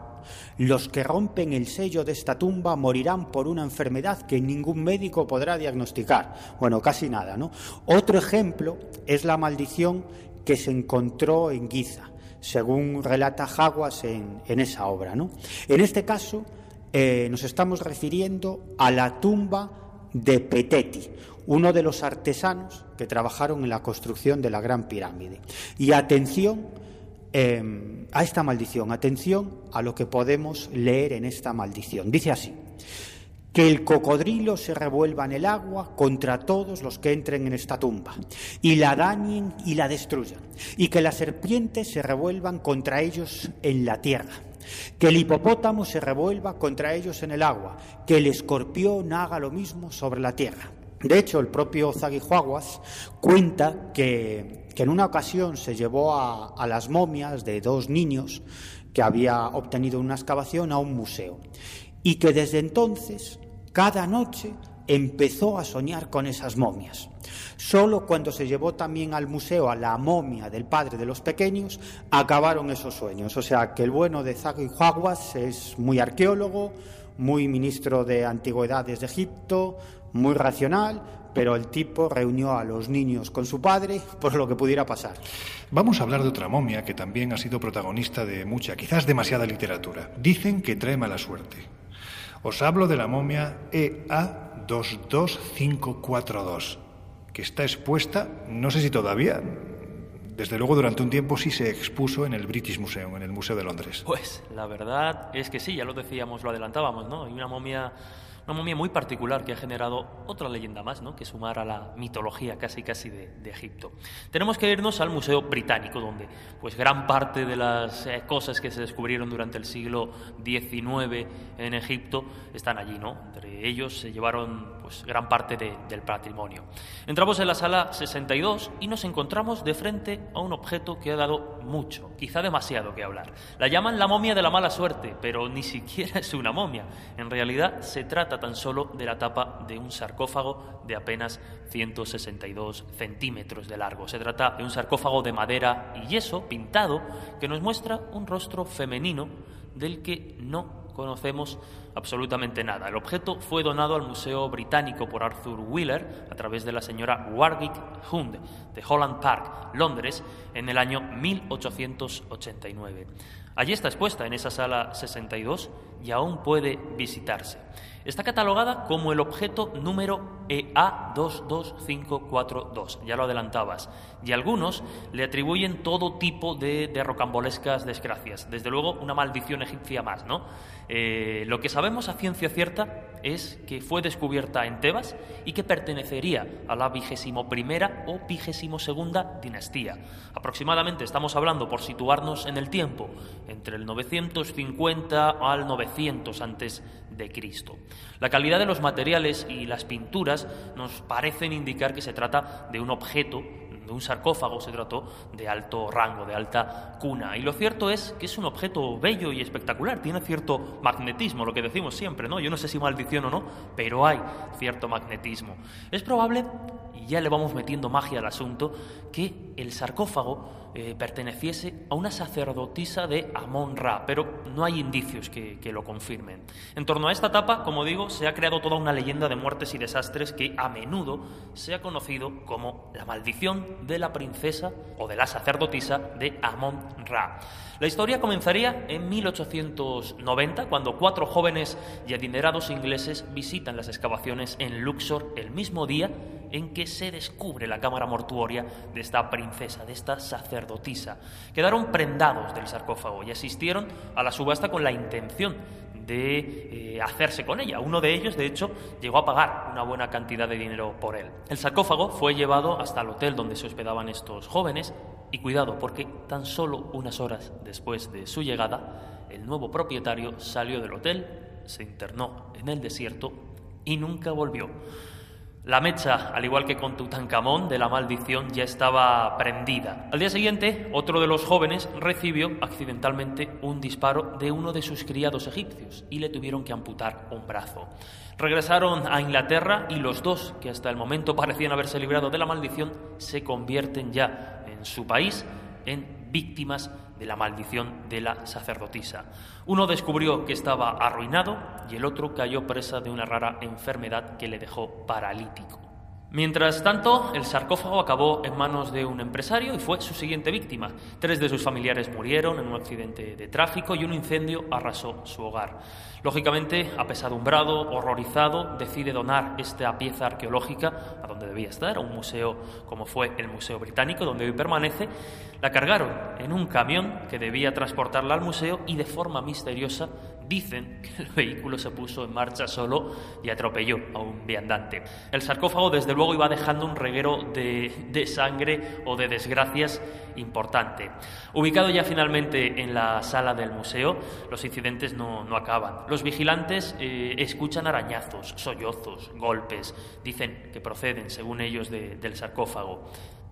Los que rompen el sello de esta tumba morirán por una enfermedad que ningún médico podrá diagnosticar. Bueno, casi nada, ¿no? Otro ejemplo es la maldición que se encontró en Giza, según relata Jaguas en, esa obra, ¿no? En este caso, eh, nos estamos refiriendo a la tumba de Peteti, uno de los artesanos que trabajaron en la construcción de la Gran Pirámide. Y atención em, a esta maldición, atención a lo que podemos leer en esta maldición. Dice así, que el cocodrilo se revuelva en el agua contra todos los que entren en esta tumba, y la dañen y la destruyan, y que las serpientes se revuelvan contra ellos en la tierra que el hipopótamo se revuelva contra ellos en el agua, que el escorpión haga lo mismo sobre la tierra. De hecho, el propio Zaguijuaguas cuenta que, en una ocasión se llevó a, las momias de dos niños que había obtenido una excavación a un museo y que desde entonces, cada noche, empezó a soñar con esas momias. Solo cuando se llevó también al museo a la momia del padre de los pequeños, acabaron esos sueños. O sea que el bueno de Zaguijuaguas es muy arqueólogo, muy ministro de antigüedades de Egipto, muy racional, pero el tipo reunió a los niños con su padre <laughs> por lo que pudiera pasar. Vamos a hablar de otra momia que también ha sido protagonista de mucha, quizás demasiada literatura. Dicen que trae mala suerte. Os hablo de la momia EA22542, que está expuesta, no sé si todavía, desde luego durante un tiempo sí se expuso en el British Museum, en el Museo de Londres. Pues la verdad es que sí, ya lo decíamos, lo adelantábamos, ¿no? Hay una momia una momia muy particular que ha generado otra leyenda más, ¿no? que sumar a la mitología casi casi de, Egipto. Tenemos que irnos al Museo Británico, donde pues gran parte de las eh, cosas que se descubrieron durante el siglo XIX en Egipto están allí, ¿no? Entre ellos se llevaron pues gran parte del patrimonio. Entramos en la sala 62 y nos encontramos de frente a un objeto que ha dado mucho, quizá demasiado que hablar. La llaman la momia de la mala suerte, pero ni siquiera <laughs> es una momia. En realidad se trata tan solo de la tapa de un sarcófago de apenas 162 centímetros de largo. Se trata de un sarcófago de madera y yeso pintado que nos muestra un rostro femenino del que no conocemos absolutamente nada. El objeto fue donado al Museo Británico por Arthur Wheeler a través de la señora Warwick Hund de Holland Park, Londres, en el año 1889. Allí está expuesta en esa sala 62 y aún puede visitarse. Está catalogada como el objeto número EA22542, ya lo adelantabas, y algunos le atribuyen todo tipo de, de rocambolescas desgracias, desde luego una maldición egipcia más, ¿no? Eh, lo que sabemos a ciencia cierta es que fue descubierta en Tebas y que pertenecería a la vigésimo primera o vigésimo segunda dinastía. Aproximadamente estamos hablando, por situarnos en el tiempo, entre el 950 al 900 antes de Cristo. La calidad de los materiales y las pinturas nos parecen indicar que se trata de un objeto de un sarcófago, se trató de alto rango, de alta cuna. Y lo cierto es que es un objeto bello y espectacular, tiene cierto magnetismo, lo que decimos siempre, ¿no? Yo no sé si maldición o no, pero hay cierto magnetismo. Es probable, y ya le vamos metiendo magia al asunto, que el sarcófago eh, perteneciese a una sacerdotisa de Amon-Ra, pero no hay indicios que, lo confirmen. En torno a esta etapa, como digo, se ha creado toda una leyenda de muertes y desastres que a menudo se ha conocido como la maldición de la princesa o de la sacerdotisa de Amon-Ra. La historia comenzaría en 1890, cuando cuatro jóvenes y adinerados ingleses visitan las excavaciones en Luxor el mismo día en que se descubre la cámara mortuoria de esta princesa, de esta sacerdotisa. Quedaron prendados del sarcófago y asistieron a la subasta con la intención de eh, hacerse con ella. Uno de ellos, de hecho, llegó a pagar una buena cantidad de dinero por él. El sarcófago fue llevado hasta el hotel donde se hospedaban estos jóvenes y cuidado, porque tan solo unas horas después de su llegada, el nuevo propietario salió del hotel, se internó en el desierto y nunca volvió. La mecha, al igual que con Tutankamón, de la maldición ya estaba prendida. Al día siguiente, otro de los jóvenes recibió accidentalmente un disparo de uno de sus criados egipcios y le tuvieron que amputar un brazo. Regresaron a Inglaterra y los dos, que hasta el momento parecían haberse librado de la maldición, se convierten ya en su país en víctimas de la maldición de la sacerdotisa. Uno descubrió que estaba arruinado y el otro cayó presa de una rara enfermedad que le dejó paralítico. Mientras tanto, el sarcófago acabó en manos de un empresario y fue su siguiente víctima. Tres de sus familiares murieron en un accidente de tráfico y un incendio arrasó su hogar. Lógicamente, apesadumbrado, horrorizado, decide donar esta pieza arqueológica a donde debía estar, a un museo como fue el Museo Británico, donde hoy permanece. La cargaron en un camión que debía transportarla al museo y de forma misteriosa Dicen <laughs> que el vehículo se puso en marcha solo y atropelló a un viandante. El sarcófago, desde luego, iba dejando un reguero de, sangre o de desgracias importante. Ubicado ya finalmente en la sala del museo, los incidentes no, acaban. Los vigilantes eh, escuchan arañazos, sollozos, golpes. Dicen que proceden, según ellos, del sarcófago.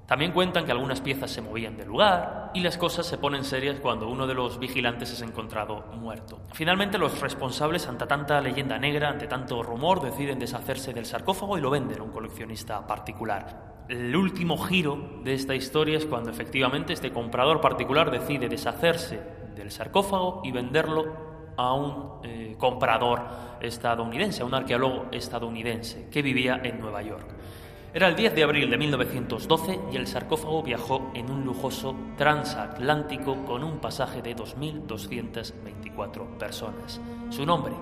También cuentan que algunas piezas se movían del lugar y las cosas se ponen serias cuando uno de los vigilantes es encontrado muerto. Finalmente los responsables, ante tanta leyenda negra, ante tanto rumor, deciden deshacerse del sarcófago y lo venden a un coleccionista particular. El último giro de esta historia es cuando efectivamente este comprador particular decide deshacerse del sarcófago y venderlo a un eh, comprador estadounidense, a un arqueólogo estadounidense que vivía en Nueva York. Era el 10 de abril de 1912 y el sarcófago viajó en un lujoso transatlántico con un pasaje de 2.224 personas. Su nombre,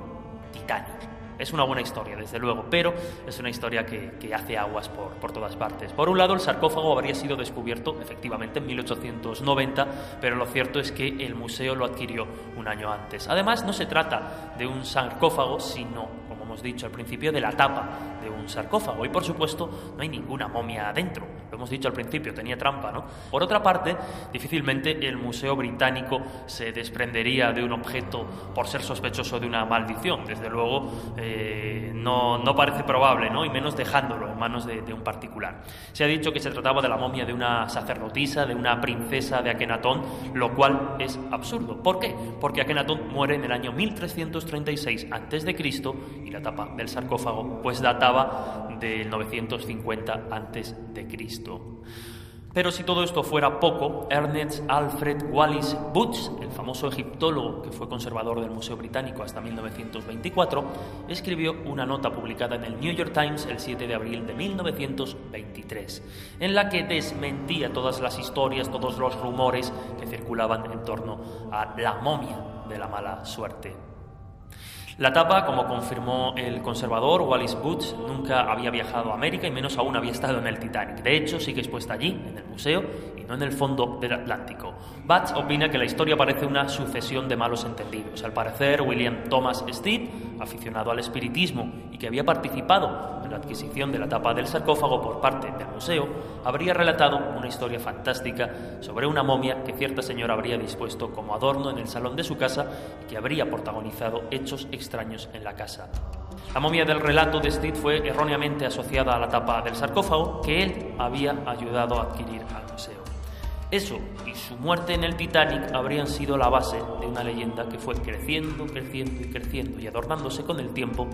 Titanic. Es una buena historia, desde luego, pero es una historia que, hace aguas por, por, todas partes. Por un lado, el sarcófago habría sido descubierto efectivamente en 1890, pero lo cierto es que el museo lo adquirió un año antes. Además, no se trata de un sarcófago, sino dicho al principio, de la tapa de un sarcófago. Y por supuesto, no hay ninguna momia adentro. Lo hemos dicho al principio, tenía trampa, ¿no? Por otra parte, difícilmente el Museo Británico se desprendería de un objeto por ser sospechoso de una maldición. Desde luego, eh, no, no, parece probable, ¿no? Y menos dejándolo en manos de, de un particular. Se ha dicho que se trataba de la momia de una sacerdotisa, de una princesa de Akenatón, lo cual es absurdo. ¿Por qué? Porque Akenatón muere en el año 1336 a.C. y la tapa del sarcófago pues databa del 950 antes de Cristo. Pero si todo esto fuera poco, Ernest Alfred Wallis Butz, el famoso egiptólogo que fue conservador del Museo Británico hasta 1924, escribió una nota publicada en el New York Times el 7 de abril de 1923, en la que desmentía todas las historias, todos los rumores que circulaban en torno a la momia de la mala suerte. La tapa, como confirmó el conservador Wallis Boots, nunca había viajado a América y menos aún había estado en el Titanic. De hecho, sigue expuesta allí, en el museo, y no en el fondo del Atlántico. Butts opina que la historia parece una sucesión de malos entendidos. Al parecer, William Thomas Stead, aficionado al espiritismo y que había participado en la adquisición de la tapa del sarcófago por parte del museo, habría relatado una historia fantástica sobre una momia que cierta señora habría dispuesto como adorno en el salón de su casa y que habría protagonizado hechos extraños en la casa. La momia del relato de Steed fue erróneamente asociada a la tapa del sarcófago que él había ayudado a adquirir al museo. Eso y su muerte en el Titanic habrían sido la base de una leyenda que fue creciendo, creciendo y creciendo y adornándose con el tiempo,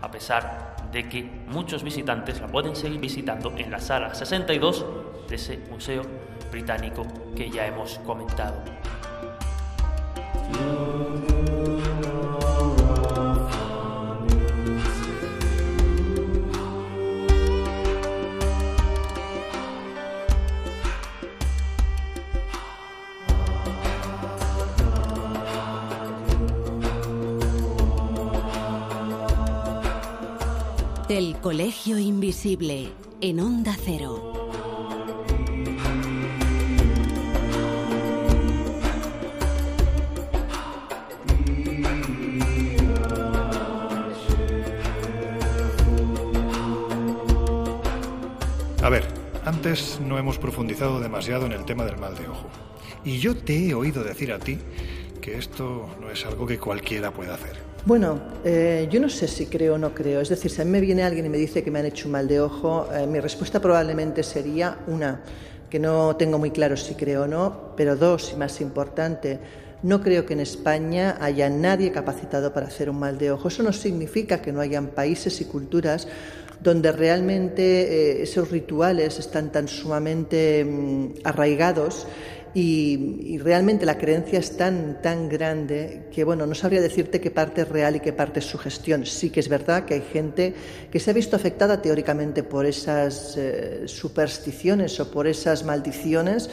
a pesar de que muchos visitantes la pueden seguir visitando en la sala 62 de ese museo británico que ya hemos comentado. El Colegio Invisible en Onda Cero. A ver, antes no hemos profundizado demasiado en el tema del mal de ojo. Y yo te he oído decir a ti que esto no es algo que cualquiera pueda hacer. Bueno, eh, yo no sé si creo o no creo. Es decir, si a mí me viene alguien y me dice que me han hecho un mal de ojo, eh, mi respuesta probablemente sería una, que no tengo muy claro si creo o no, pero dos, y más importante, no creo que en España haya nadie capacitado para hacer un mal de ojo. Eso no significa que no hayan países y culturas donde realmente eh, esos rituales están tan sumamente mm, arraigados y, realmente la creencia es tan, tan grande que, bueno, no sabría decirte qué parte es real y qué parte es sugestión. Sí que es verdad que hay gente que se ha visto afectada teóricamente por esas eh, supersticiones o por esas maldiciones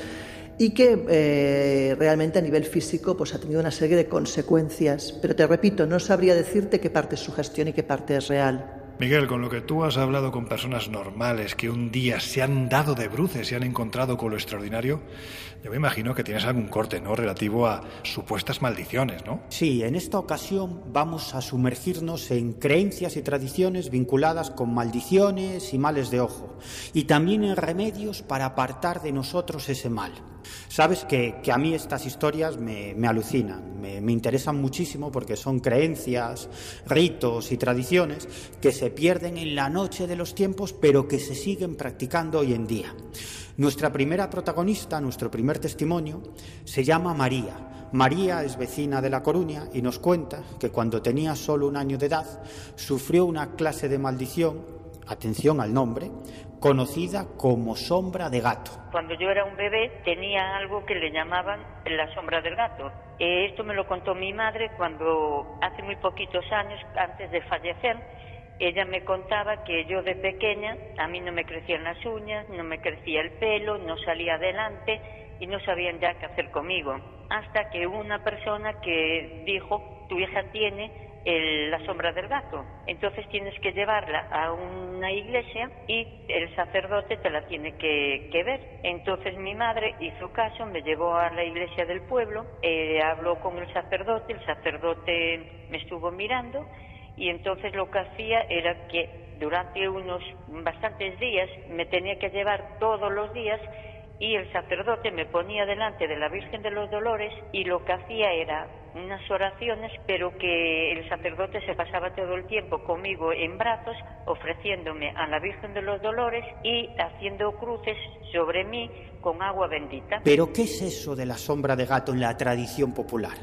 y que eh, realmente a nivel físico pues, ha tenido una serie de consecuencias. Pero te repito, no sabría decirte qué parte es sugestión y qué parte es real. Miguel, con lo que tú has hablado con personas normales que un día se han dado de bruces y han encontrado con lo extraordinario, yo me imagino que tienes algún corte, ¿no? Relativo a supuestas maldiciones, ¿no? Sí, en esta ocasión vamos a sumergirnos en creencias y tradiciones vinculadas con maldiciones y males de ojo, y también en remedios para apartar de nosotros ese mal. Sabes que, a mí estas historias me, alucinan, me, me, interesan muchísimo porque son creencias, ritos y tradiciones que se pierden en la noche de los tiempos pero que se siguen practicando hoy en día. Nuestra primera protagonista, nuestro primer testimonio, se llama María. María es vecina de La Coruña y nos cuenta que cuando tenía solo un año de edad sufrió una clase de maldición, atención al nombre, conocida como sombra de gato. Cuando yo era un bebé tenía algo que le llamaban la sombra del gato. Eh, esto me lo contó mi madre cuando hace muy poquitos años, antes de fallecer, ella me contaba que yo de pequeña a mí no me crecían las uñas, no me crecía el pelo, no salía adelante y no sabían ya qué hacer conmigo. Hasta que una persona que dijo, tu hija tiene la sombra del gato. Entonces tienes que llevarla a una iglesia y el sacerdote te la tiene que, ver. Entonces mi madre hizo caso, me llevó a la iglesia del pueblo, eh, habló con el sacerdote, el sacerdote me estuvo mirando y entonces lo que hacía era que durante unos bastantes días me tenía que llevar todos los días y el sacerdote me ponía delante de la Virgen de los Dolores y lo que hacía era unas oraciones, pero que el sacerdote se pasaba todo el tiempo conmigo en brazos, ofreciéndome a la Virgen de los Dolores y haciendo cruces sobre mí con agua bendita. Pero ¿qué es eso de la sombra de gato en la tradición popular?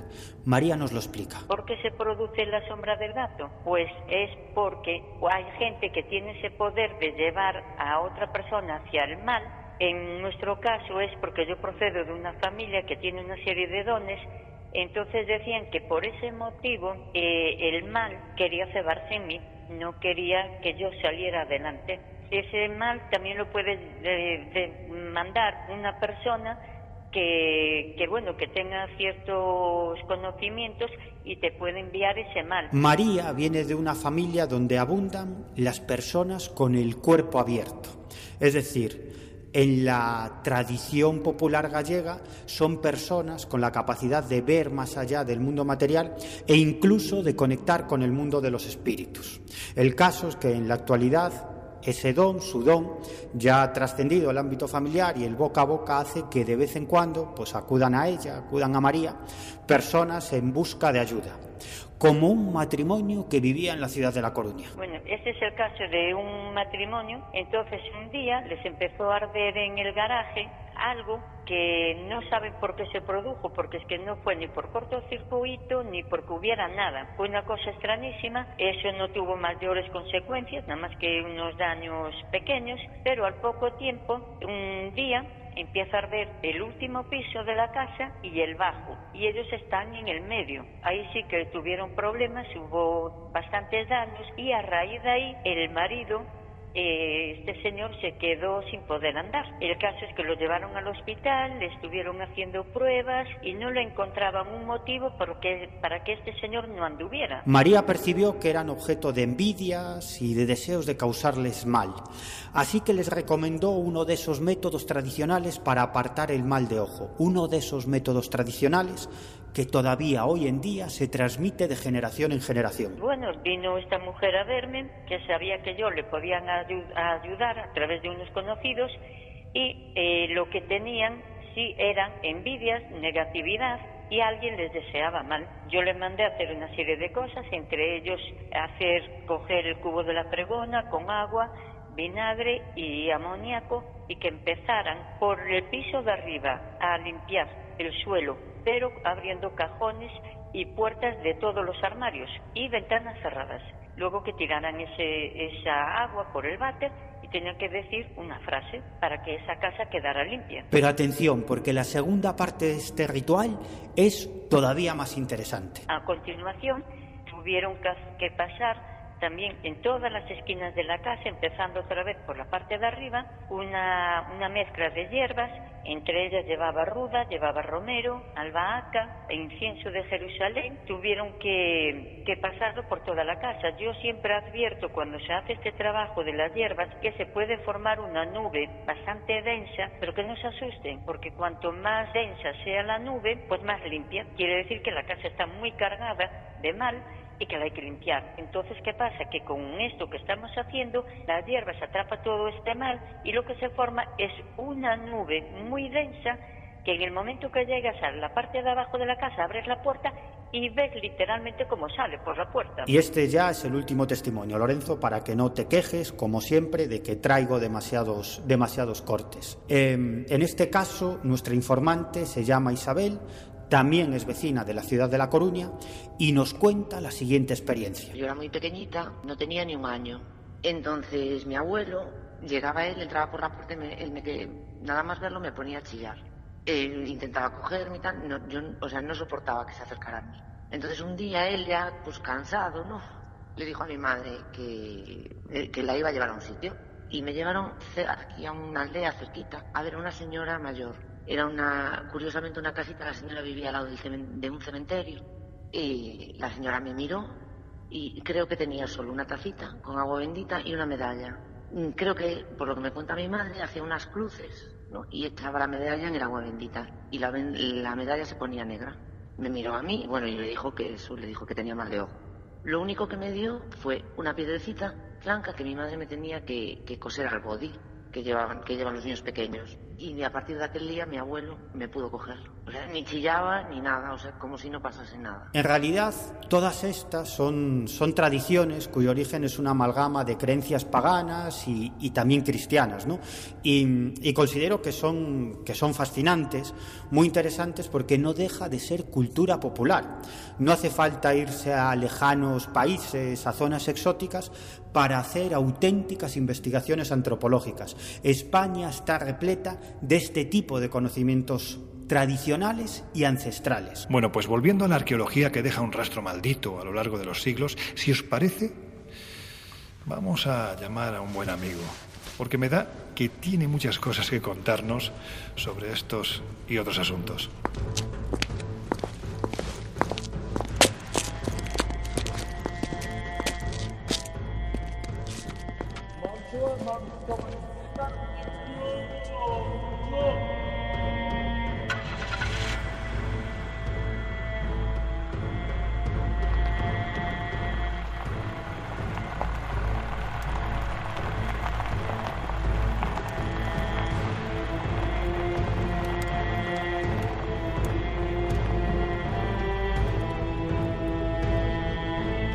María nos lo explica. ¿Por qué se produce la sombra del gato? Pues es porque hay gente que tiene ese poder de llevar a otra persona hacia el mal en nuestro caso es porque yo procedo de una familia que tiene una serie de dones, entonces decían que por ese motivo eh, el mal quería cebarse en mí, no quería que yo saliera adelante. Ese mal también lo puede mandar una persona que, que, bueno que tenga ciertos conocimientos y te puede enviar ese mal. María viene de una familia donde abundan las personas con el cuerpo abierto, es decir, en la tradición popular gallega son personas con la capacidad de ver más allá del mundo material e incluso de conectar con el mundo de los espíritus. El caso es que en la actualidad ese don, su don, ya ha trascendido el ámbito familiar y el boca a boca hace que de vez en cuando pues acudan a ella, acudan a María, personas en busca de ayuda como un matrimonio que vivía en la ciudad de La Coruña. Bueno, ese es el caso de un matrimonio. Entonces un día les empezó a arder en el garaje algo que no saben por qué se produjo, porque es que no fue ni por cortocircuito ni porque hubiera nada. Fue una cosa extrañísima, eso no tuvo mayores consecuencias, nada más que unos daños pequeños, pero al poco tiempo, un día, empieza a arder el último piso de la casa y el bajo, y ellos están en el medio. Ahí sí que tuvieron problemas, hubo bastantes daños, y a raíz de ahí el marido eh, este señor se quedó sin poder andar. El caso es que lo llevaron al hospital, le estuvieron haciendo pruebas y no le encontraban un motivo para que, para que este señor no anduviera. María percibió que eran objeto de envidias y de deseos de causarles mal, así que les recomendó uno de esos métodos tradicionales para apartar el mal de ojo, uno de esos métodos tradicionales que todavía hoy en día se transmite de generación en generación. Bueno, vino esta mujer a verme, que sabía que yo le podía ayudar a través de unos conocidos y eh, lo que tenían sí eran envidias, negatividad y alguien les deseaba mal. Yo le mandé a hacer una serie de cosas, entre ellos hacer coger el cubo de la pregona con agua, vinagre y amoníaco y que empezaran por el piso de arriba a limpiar el suelo pero abriendo cajones y puertas de todos los armarios y ventanas cerradas. Luego que tiraran ese, esa agua por el váter y tenían que decir una frase para que esa casa quedara limpia. Pero atención, porque la segunda parte de este ritual es todavía más interesante. A continuación, tuvieron que pasar también en todas las esquinas de la casa, empezando otra vez por la parte de arriba, una, mezcla de hierbas, entre ellas llevaba ruda, llevaba romero, albahaca e incienso de Jerusalén. Tuvieron que, que pasarlo por toda la casa. Yo siempre advierto cuando se hace este trabajo de las hierbas que se puede formar una nube bastante densa, pero que no se asusten, porque cuanto más densa sea la nube, pues más limpia. Quiere decir que la casa está muy cargada de mal y que la hay que limpiar. Entonces, ¿qué pasa? Que con esto que estamos haciendo, la hierba se atrapa todo este mal y lo que se forma es una nube muy densa que en el momento que llegas a la parte de abajo de la casa, abres la puerta y ves literalmente cómo sale por la puerta. Y este ya es el último testimonio, Lorenzo, para que no te quejes, como siempre, de que traigo demasiados, demasiados cortes. Em, en este caso, nuestra informante se llama Isabel, también es vecina de la ciudad de La Coruña y nos cuenta la siguiente experiencia. Yo era muy pequeñita, no tenía ni un año. Entonces mi abuelo, llegaba él, entraba por la puerta y me, él me, que, nada más verlo me ponía a chillar. Él intentaba cogerme y tal, no, yo, o sea, no soportaba que se acercara a mí. Entonces un día él ya, pues cansado, ¿no? Le dijo a mi madre que, eh, que la iba a llevar a un sitio. Y me llevaron aquí a una aldea cerquita a ver a una señora mayor. Era una, curiosamente una casita, la señora vivía al lado de un cementerio. Y la señora me miró y creo que tenía solo una tacita con agua bendita y una medalla. Mm, creo que, por lo que me cuenta mi madre, hacía unas cruces ¿no? y echaba la medalla en el agua bendita y la, la medalla se ponía negra. Me miró a mí, bueno, y le dijo que eso, le dijo que tenía mal de ojo. Lo único que me dio fue una piedrecita blanca que mi madre me tenía que, que coser al body que llevaban, que llevan los niños pequeños. Y a partir de aquel día mi abuelo me pudo coger. O sea, ni chillaba ni nada, o sea, como si no pasase nada. En realidad, todas estas son, son tradiciones cuyo origen es una amalgama de creencias paganas y, y también cristianas, ¿no? Y, y, considero que son, que son fascinantes, muy interesantes, porque no deja de ser cultura popular. No hace falta irse a lejanos países, a zonas exóticas, para hacer auténticas investigaciones antropológicas. España está repleta de este tipo de conocimientos tradicionales y ancestrales. Bueno, pues volviendo a la arqueología que deja un rastro maldito a lo largo de los siglos, si os parece, vamos a llamar a un buen amigo, porque me da que tiene muchas cosas que contarnos sobre estos y otros asuntos.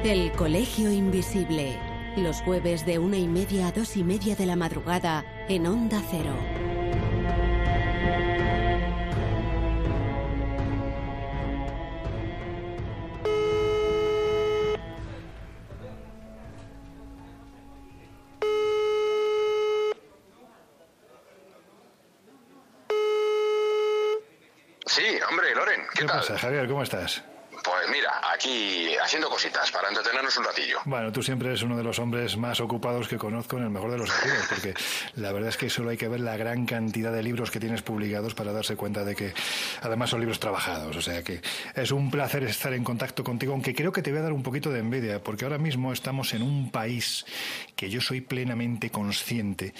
El Colegio Invisible. Los jueves de una y media a dos y media de la madrugada en Onda Cero. Sí, hombre, Loren, ¿qué, ¿Qué tal? pasa, Javier? ¿Cómo estás? Pues mira, aquí haciendo cositas para entretenernos un ratillo. Bueno, tú siempre eres uno de los hombres más ocupados que conozco en el mejor de los sentidos, porque la verdad es que solo hay que ver la gran cantidad de libros que tienes publicados para darse cuenta de que además son libros trabajados. O sea que es un placer estar en contacto contigo, aunque creo que te voy a dar un poquito de envidia, porque ahora mismo estamos en un país que yo soy plenamente consciente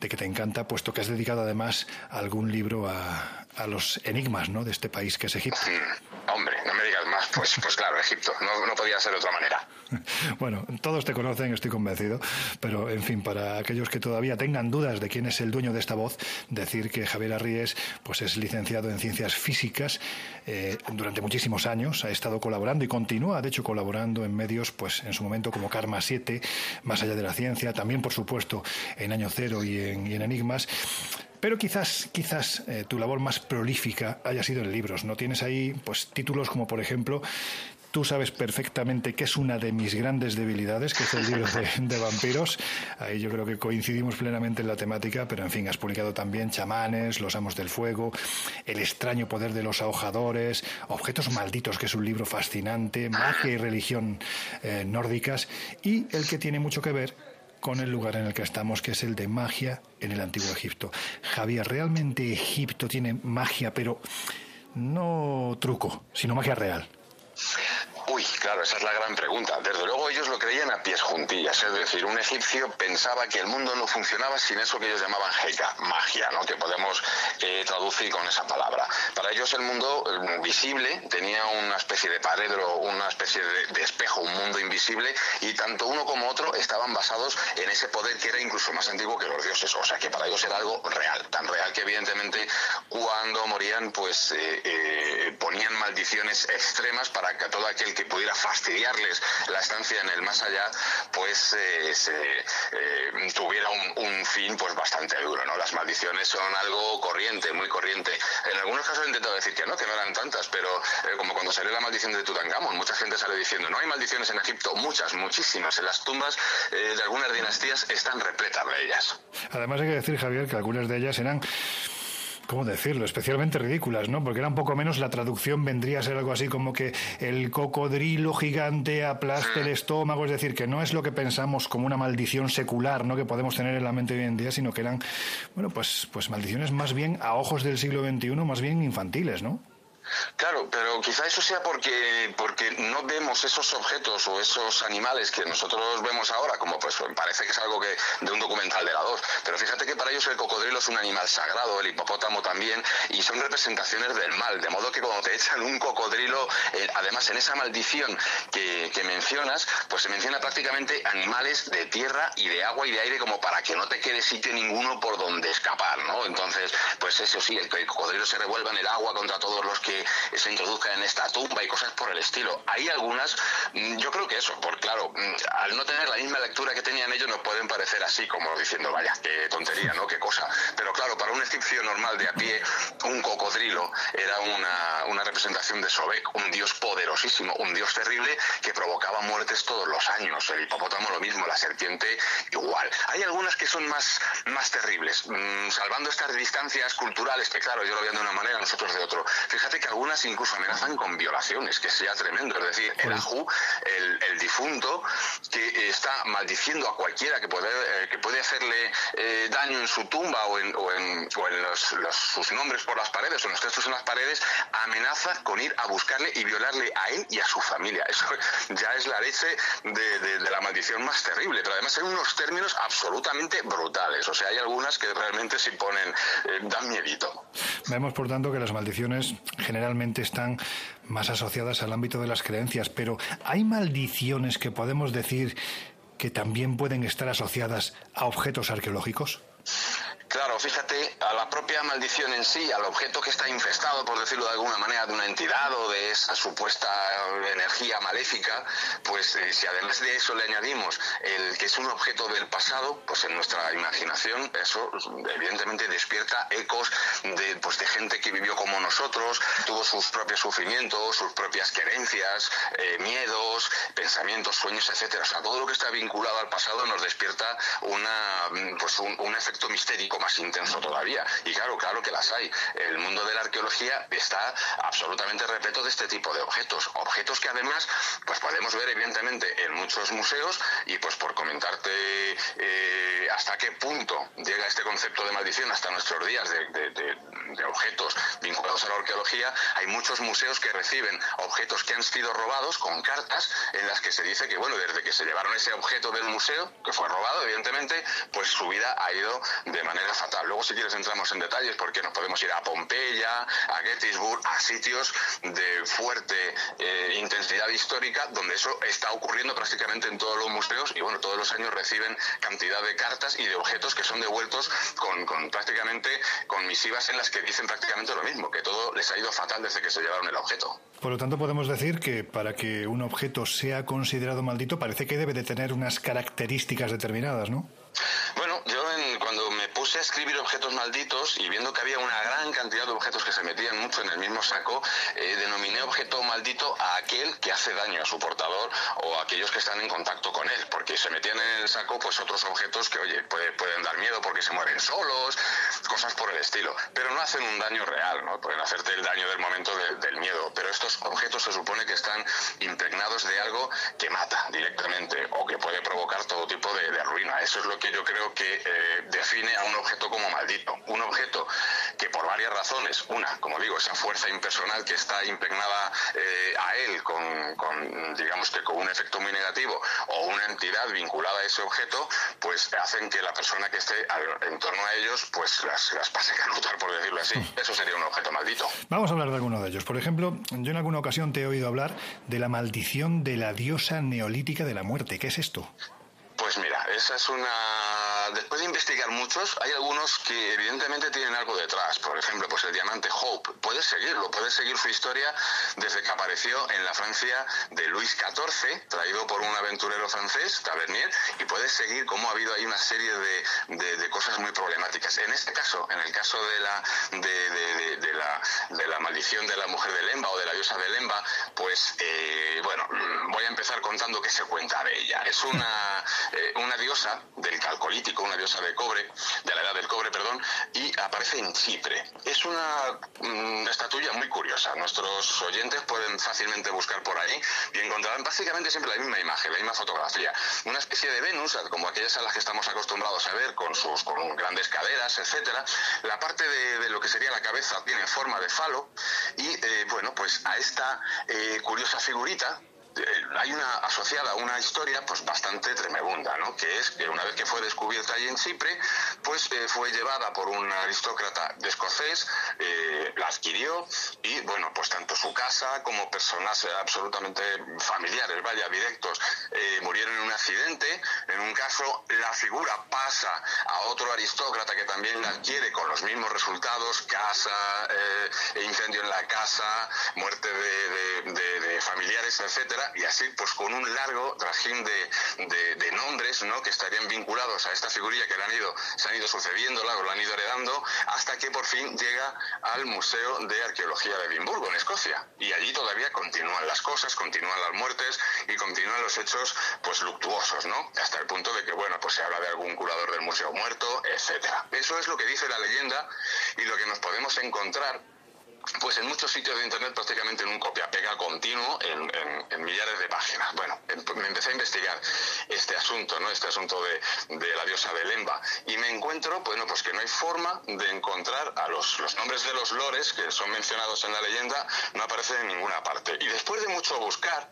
de que te encanta, puesto que has dedicado además algún libro a, a los enigmas ¿no? de este país que es Egipto. Mm, hombre, no me digas <laughs> Pues, pues claro, Egipto. No, podía ser otra manera. <laughs> Bueno, todos te conocen, estoy convencido, pero en fin, para aquellos que todavía tengan dudas de quién es el dueño de esta voz, decir que Javier Arríes pues es licenciado en ciencias físicas eh, durante muchísimos años, ha estado colaborando y continúa, de hecho, colaborando en medios, pues en su momento como Karma 7, Más allá de la ciencia, también por supuesto en Año Cero y en, Enigmas. Pero quizás, quizás eh, tu labor más prolífica haya sido en libros. ¿No tienes ahí pues títulos como por ejemplo Tú sabes perfectamente que es una de mis grandes debilidades, que es el libro de, vampiros. Ahí yo creo que coincidimos plenamente en la temática, pero en fin, has publicado también Chamanes, Los Amos del Fuego, El extraño poder de los ahojadores, Objetos malditos, que es un libro fascinante, Magia y religión eh, nórdicas, y el que tiene mucho que ver con el lugar en el que estamos, que es el de magia en el antiguo Egipto. Javier, ¿realmente Egipto tiene magia, pero no truco, sino magia real? Claro, esa es la gran pregunta. Desde luego ellos lo creían a pies juntillas, es decir, un egipcio pensaba que el mundo no funcionaba sin eso que ellos llamaban Heka, magia, ¿no? que podemos eh, traducir con esa palabra. Para ellos el mundo el visible tenía una especie de paredro, una especie de, espejo, un mundo invisible, y tanto uno como otro estaban basados en ese poder que era incluso más antiguo que los dioses, o sea que para ellos era algo real, tan real que evidentemente cuando morían pues eh, eh, ponían maldiciones extremas para que todo aquel que pudiera fastidiarles la estancia en el más allá, pues eh, se, eh, tuviera un, fin pues bastante duro, ¿no? Las maldiciones son algo corriente, muy corriente. En algunos casos he intentado decir que no, que no eran tantas, pero como cuando salió la maldición de Tutankamón, mucha gente sale diciendo, no hay maldiciones en Egipto, muchas, muchísimas. En las tumbas de algunas dinastías están repletas de ellas. Además hay que decir, Javier, que algunas de ellas eran ¿cómo decirlo? Especialmente ridículas, ¿no? Porque era un poco menos, la traducción vendría a ser algo así como que el cocodrilo gigante aplaste el estómago, es decir, que no es lo que pensamos como una maldición secular, ¿no? Que podemos tener en la mente hoy en día, sino que eran, bueno, pues, pues maldiciones más bien a ojos del siglo XXI, más bien infantiles, ¿no? Claro, pero quizá eso sea porque, porque no vemos esos objetos o esos animales que nosotros vemos ahora, como pues parece que es algo que de un documental de la 2. Pero fíjate que para ellos el cocodrilo es un animal sagrado, el hipopótamo también, y son representaciones del mal. De modo que cuando te echan un cocodrilo, eh, además en esa maldición que, mencionas, pues se menciona prácticamente animales de tierra y de agua y de aire como para que no te quede sitio ninguno por donde escapar, ¿no? Entonces, pues eso sí, el, el cocodrilo se revuelva en el agua contra todos los que se introduzca en esta tumba y cosas por el estilo. Hay algunas, mm, yo creo que eso, porque claro, mm, al no tener la misma lectura que tenían ellos, nos pueden parecer así, como diciendo, vaya, qué tontería, ¿no? Qué cosa. Pero claro, para un egipcio normal de a pie, un cocodrilo era una, una representación de Sobek, un dios poderosísimo, un dios terrible que provocaba muertes todos los años. El hipopótamo lo mismo, la serpiente igual. Hay algunas que son más, más terribles, mm, salvando estas distancias culturales, que claro, yo lo veo de una manera, nosotros de otro. Fíjate que algunas incluso amenazan con violaciones, que sea tremendo. Es decir, el ajú, el, difunto, que está maldiciendo a cualquiera que puede, eh, que puede hacerle eh, daño en su tumba o en, o en, sus nombres por las paredes o en los textos en las paredes, amenaza con ir a buscarle y violarle a él y a su familia. Eso <laughs> ya es la leche de, la maldición más terrible, pero además hay unos términos absolutamente brutales. O sea, hay algunas que realmente se ponen, eh, dan miedito. Vemos, por tanto, que las maldiciones generalmente están más asociadas al ámbito de las creencias, pero ¿hay maldiciones que podemos decir que también pueden estar asociadas a objetos arqueológicos? Claro, fíjate, la propia maldición en sí, al objeto que está infestado, por decirlo de alguna manera, de una entidad o de esa supuesta energía maléfica, pues eh, si además de eso le añadimos el que es un objeto del pasado, pues en nuestra imaginación eso evidentemente despierta ecos de, pues, gente que vivió como nosotros, tuvo sus propios sufrimientos, sus propias querencias, eh, miedos, pensamientos, sueños, etcétera. O sea, todo lo que está vinculado al pasado nos despierta una, pues un, un efecto mistérico más intenso todavía. Y claro, claro que las hay. El mundo de la arqueología está absolutamente repleto de este tipo de objetos. Objetos que además pues podemos ver evidentemente en muchos museos y pues por comentarte eh, hasta qué punto llega este concepto de maldición hasta nuestros días de, objetos vinculados a la arqueología, hay muchos museos que reciben objetos que han sido robados con cartas en las que se dice que, bueno, desde que se llevaron ese objeto del museo, que fue robado, evidentemente, pues su vida ha ido de manera fatal. Luego, si quieres, entramos en detalles porque nos podemos ir a Pompeya, a Gettysburg, a sitios de fuerte eh, intensidad histórica donde eso está ocurriendo prácticamente en todos los museos y, bueno, todos los años reciben cantidad de cartas y de objetos que son devueltos con, con prácticamente con misivas en las que dicen prácticamente lo mismo, que todo les ha ido fatal desde que se llevaron el objeto. Por lo tanto, podemos decir que para que un objeto sea considerado maldito parece que debe de tener unas características determinadas, ¿no? Bueno, yo cuando me puse a escribir objetos malditos y viendo que había una gran cantidad de objetos que se metían mucho en el mismo saco, eh, denominé objeto maldito a aquel que hace daño a su portador o a aquellos que están en contacto con él, porque se metían en el saco pues otros objetos que, oye, pueden dar miedo porque se mueren solos, cosas por el estilo, pero no hacen un daño real, ¿no? Pueden hacerte el daño del momento del miedo, pero estos objetos se supone que están impregnados de algo que mata directamente o que puede provocar todo tipo de, de ruina. Eso es lo que yo creo que eh, define a un objeto como maldito. Un objeto que por varias razones, una, como digo, esa fuerza impersonal que está impregnada eh, a él con, digamos que con un efecto muy negativo, o una entidad vinculada a ese objeto, pues hacen que la persona que esté en torno a ellos, pues las, las pase a notar, por decirlo así. Hmm. Eso sería un objeto maldito. Vamos a hablar de alguno de ellos. Por ejemplo, yo en alguna ocasión te he oído hablar de la maldición de la diosa neolítica de la muerte. ¿Qué es esto? Pues mira, esa es una... Después de investigar muchos, hay algunos que evidentemente tienen algo detrás. Por ejemplo, pues el diamante Hope. Puedes seguirlo, puedes seguir su historia desde que apareció en la Francia de Luis XIV, traído por un aventurero francés, Tavernier, y puedes seguir cómo ha habido ahí una serie de, de, cosas muy problemáticas. En este caso, en el caso de la, de, de, la, maldición de la mujer de Lemba o de la diosa de Lemba, pues eh, bueno, voy a empezar contando qué se cuenta de ella. Es una, eh, una diosa del calcolítico, una diosa de cobre, de la edad del cobre, perdón, y aparece en Chipre. Es una mm, estatuilla muy curiosa. Nuestros oyentes pueden fácilmente buscar por ahí y encontrarán básicamente siempre la misma imagen, la misma fotografía. Una especie de Venus, como aquellas a las que estamos acostumbrados a ver, con sus con grandes caderas, etcétera. La parte de, lo que sería la cabeza tiene forma de falo y, eh, bueno, pues a esta eh, curiosa figurita hay una asociada una historia pues bastante tremebunda, ¿no? Que es que una vez que fue descubierta allí en Chipre, pues eh, fue llevada por un aristócrata de escocés, eh, la adquirió y bueno, pues tanto su casa como personas absolutamente familiares, vaya, directos, murieron en un accidente. En un caso, la figura pasa a otro aristócrata que también la adquiere con los mismos resultados, casa, incendio en la casa, muerte de familiares, etcétera y así pues con un largo trajín de, nombres ¿no? que estarían vinculados a esta figurilla que se han ido sucediendo, la han ido heredando, hasta que por fin llega al Museo de Arqueología de Edimburgo, en Escocia. Y allí todavía continúan las cosas, continúan las muertes y continúan los hechos pues luctuosos, ¿no? Hasta el punto de que, bueno, pues se habla de algún curador del museo muerto, etcétera. Eso es lo que dice la leyenda y lo que nos podemos encontrar pues en muchos sitios de internet prácticamente en un copia-pega continuo en, millares de páginas. Bueno, em, me empecé a investigar este asunto, ¿no? Este asunto de, la diosa de Lemba y me encuentro, bueno, pues que no hay forma de encontrar a los, los nombres de los lores que son mencionados en la leyenda, no aparecen en ninguna parte. Y después de mucho buscar,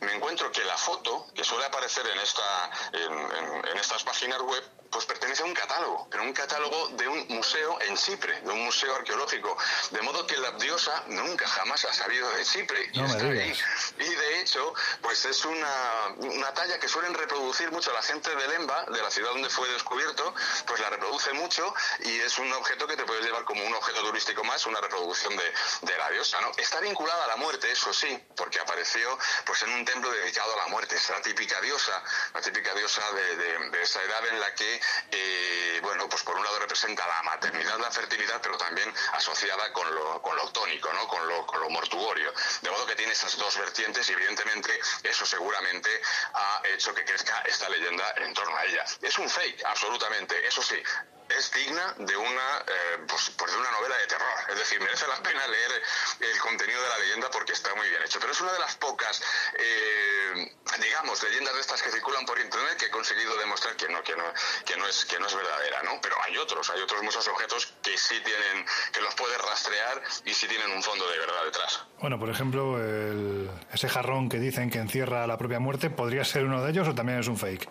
me encuentro que la foto que suele aparecer en, esta, en estas páginas web pues pertenece a un catálogo, pero un catálogo de un museo en Chipre, de un museo arqueológico. De modo que la diosa nunca jamás ha salido de Chipre y está ahí. Y de hecho, pues es una, una talla que suelen reproducir mucho la gente de Lemba, de la ciudad donde fue descubierto, pues la reproduce mucho y es un objeto que te puedes llevar como un objeto turístico más, una reproducción de, de la diosa, ¿no? Está vinculada a la muerte, eso sí, porque apareció pues en un templo dedicado a la muerte. Es la típica diosa, la típica diosa de, de, de esa edad en la que eh, bueno, pues por un lado representa la maternidad, la fertilidad, pero también asociada con lo, con lo ¿no? con, lo, con lo mortuorio. De modo que tiene esas dos vertientes y evidentemente eso seguramente ha hecho que crezca esta leyenda en torno a ella. Es un fake, absolutamente. Eso sí, es digna de una, eh, pues, pues, de una novela de terror. Es decir, merece la pena leer el contenido de la leyenda porque está muy bien hecho. Pero es una de las pocas, eh, digamos, leyendas de estas que circulan por internet que he conseguido demostrar que no, que no, que no es, que no es verdadera, ¿no? Pero hay otros, hay otros muchos objetos que sí tienen, que los puedes rastrear y sí tienen un fondo de verdad detrás. Bueno, por ejemplo, ese jarrón que dicen que encierra la propia muerte, ¿podría ser uno de ellos o también es un fake?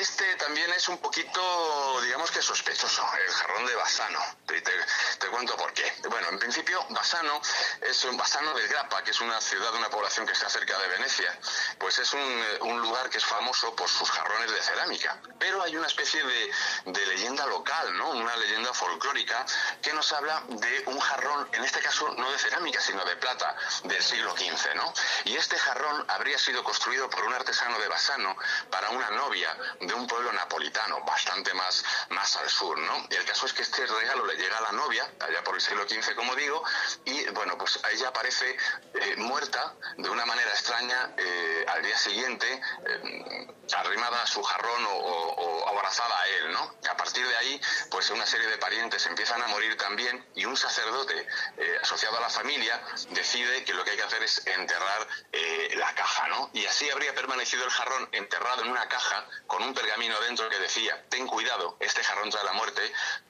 Este también es un poquito, digamos que sospechoso, el jarrón de Bassano. Te, cuento por qué. Bueno, en principio, Bassano es un Bassano del Grappa, que es una ciudad, una población que está cerca de Venecia. Pues es un, lugar que es famoso por sus jarrones de cerámica. Pero hay una especie de, leyenda local, ¿no? Una leyenda folclórica que nos habla de un jarrón, en este caso no de cerámica, sino de plata, del siglo XV, ¿no? Y este jarrón habría sido construido por un artesano de Bassano para una novia un pueblo napolitano, bastante más, más al sur, ¿no? Y el caso es que este regalo le llega a la novia, allá por el siglo XV, como digo, y bueno, pues ella aparece eh, muerta de una manera extraña eh, al día siguiente, eh, arrimada a su jarrón o, abrazada a él, ¿no? A partir de ahí, pues una serie de parientes empiezan a morir también y un sacerdote asociado a la familia decide que lo que hay que hacer es enterrar la caja, ¿no? Y así habría permanecido el jarrón enterrado en una caja con un pergamino dentro que decía, ten cuidado, este jarrón trae la muerte,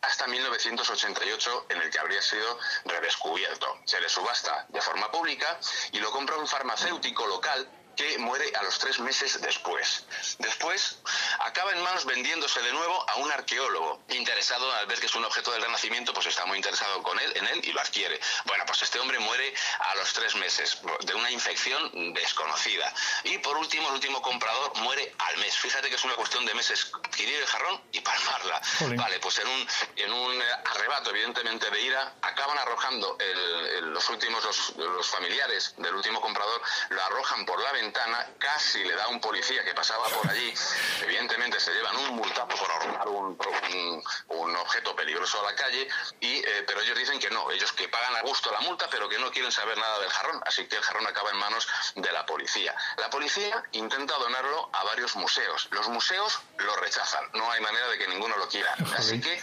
hasta 1988 en el que habría sido redescubierto. Se le subasta de forma pública y lo compra un farmacéutico local que muere a los tres meses después. Después acaba en manos vendiéndose de nuevo a un arqueólogo interesado al ver que es un objeto del Renacimiento, pues está muy interesado con él, en él y lo adquiere. Bueno, pues este hombre muere a los tres meses de una infección desconocida. Y por último, el último comprador muere al mes. Fíjate que es una cuestión de meses adquirir el jarrón y palmarla. Vale, pues en un, en un arrebato, evidentemente, de ira, acaban arrojando los últimos, los, los familiares del último comprador, lo arrojan por la ventana, casi le da un policía que pasaba por allí. Evidentemente se llevan un multazo por un, un, objeto peligroso a la calle, y, eh, pero ellos dicen que no, ellos que pagan a gusto la multa, pero que no quieren saber nada del jarrón, así que el jarrón acaba en manos de la policía. La policía intenta donarlo a varios museos. Los museos lo rechazan, no hay manera de que ninguno lo quiera. Así que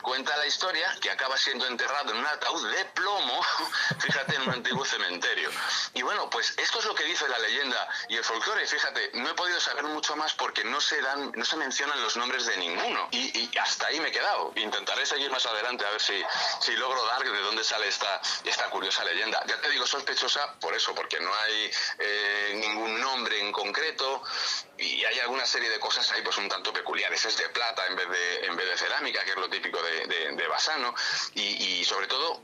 cuenta la historia que acaba siendo enterrado en un ataúd de plomo, <laughs> fíjate, en un antiguo cementerio. Y bueno, pues esto es lo que dice la leyenda y el folclore. Fíjate, no he podido saber mucho más porque no se dan, no se mencionan los nombres de ninguno. Y, hasta ahí me he quedado. Intentaré seguir más adelante a ver si, si logro dar de dónde sale esta, esta curiosa leyenda. Ya te digo, sospechosa por eso, porque no hay eh, ningún nombre en concreto y hay alguna serie de cosas ahí pues un tanto peculiares. Es de plata en vez de, en vez de cerámica, que es lo típico de, Basano. Y sobre todo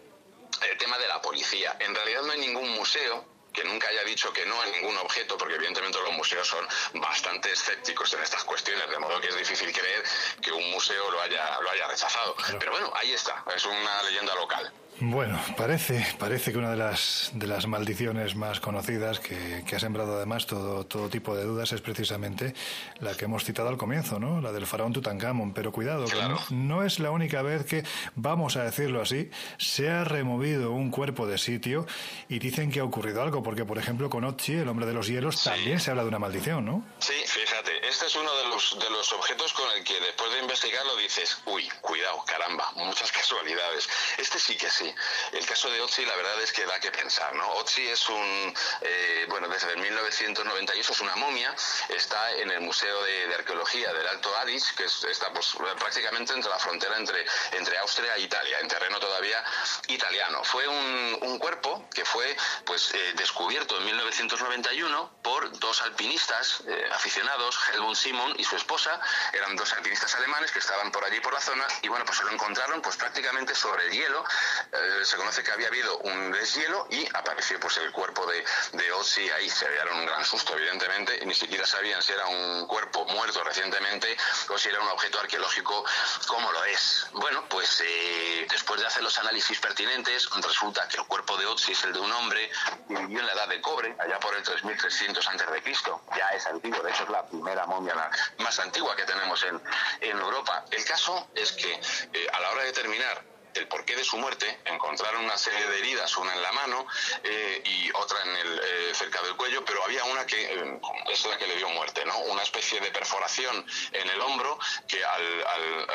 el tema de la policía. En realidad no hay ningún museo que nunca haya dicho que no a ningún objeto, porque evidentemente los museos son bastante escépticos en estas cuestiones, de modo que es difícil creer que un museo lo haya, lo haya rechazado. Pero bueno, ahí está, es una leyenda local. Bueno, parece, parece que una de las, de las maldiciones más conocidas que, que, ha sembrado además todo, todo tipo de dudas es precisamente la que hemos citado al comienzo, ¿no? La del faraón Tutankamón. Pero cuidado, no, es la única vez que, vamos a decirlo así, se ha removido un cuerpo de sitio y dicen que ha ocurrido algo, porque por ejemplo con Otzi, el hombre de los hielos, también se habla de una maldición, ¿no? Sí, fíjate, este es uno de los, de los objetos con el que después de investigarlo dices, uy, cuidado, caramba, muchas casualidades. Este sí que sí el caso de Otzi, la verdad es que da que pensar, ¿no? Otzi es un, eh, bueno, desde 1998 es una momia, está en el Museo de, Arqueología del Alto Adige, que está pues, prácticamente entre la frontera entre, entre Austria e Italia, en terreno todavía italiano. Fue un, un cuerpo que fue pues, eh, descubierto en 1991 por dos alpinistas eh, aficionados, Helmut Simon y su esposa, eran dos alpinistas alemanes que estaban por allí por la zona y bueno, pues se lo encontraron pues prácticamente sobre el hielo eh, se conoce que había habido un deshielo y apareció pues el cuerpo de, de Ozzy ahí. Se dieron un gran susto, evidentemente, ni siquiera sabían si era un cuerpo muerto recientemente o si era un objeto arqueológico como lo es. Bueno, pues eh, después de hacer los análisis pertinentes, resulta que el cuerpo de Ozzy es el de un hombre que vivió en la edad de cobre, allá por el 3300 a.C. Ya es antiguo, de hecho es la primera momia más antigua que tenemos en, en Europa. El caso es que eh, a la hora de terminar el porqué de su muerte, encontraron una serie de heridas, una en la mano eh, y otra en el, eh, cerca del cuello, pero había una que eh, es la que le dio muerte, ¿no? Una especie de perforación en el hombro que al,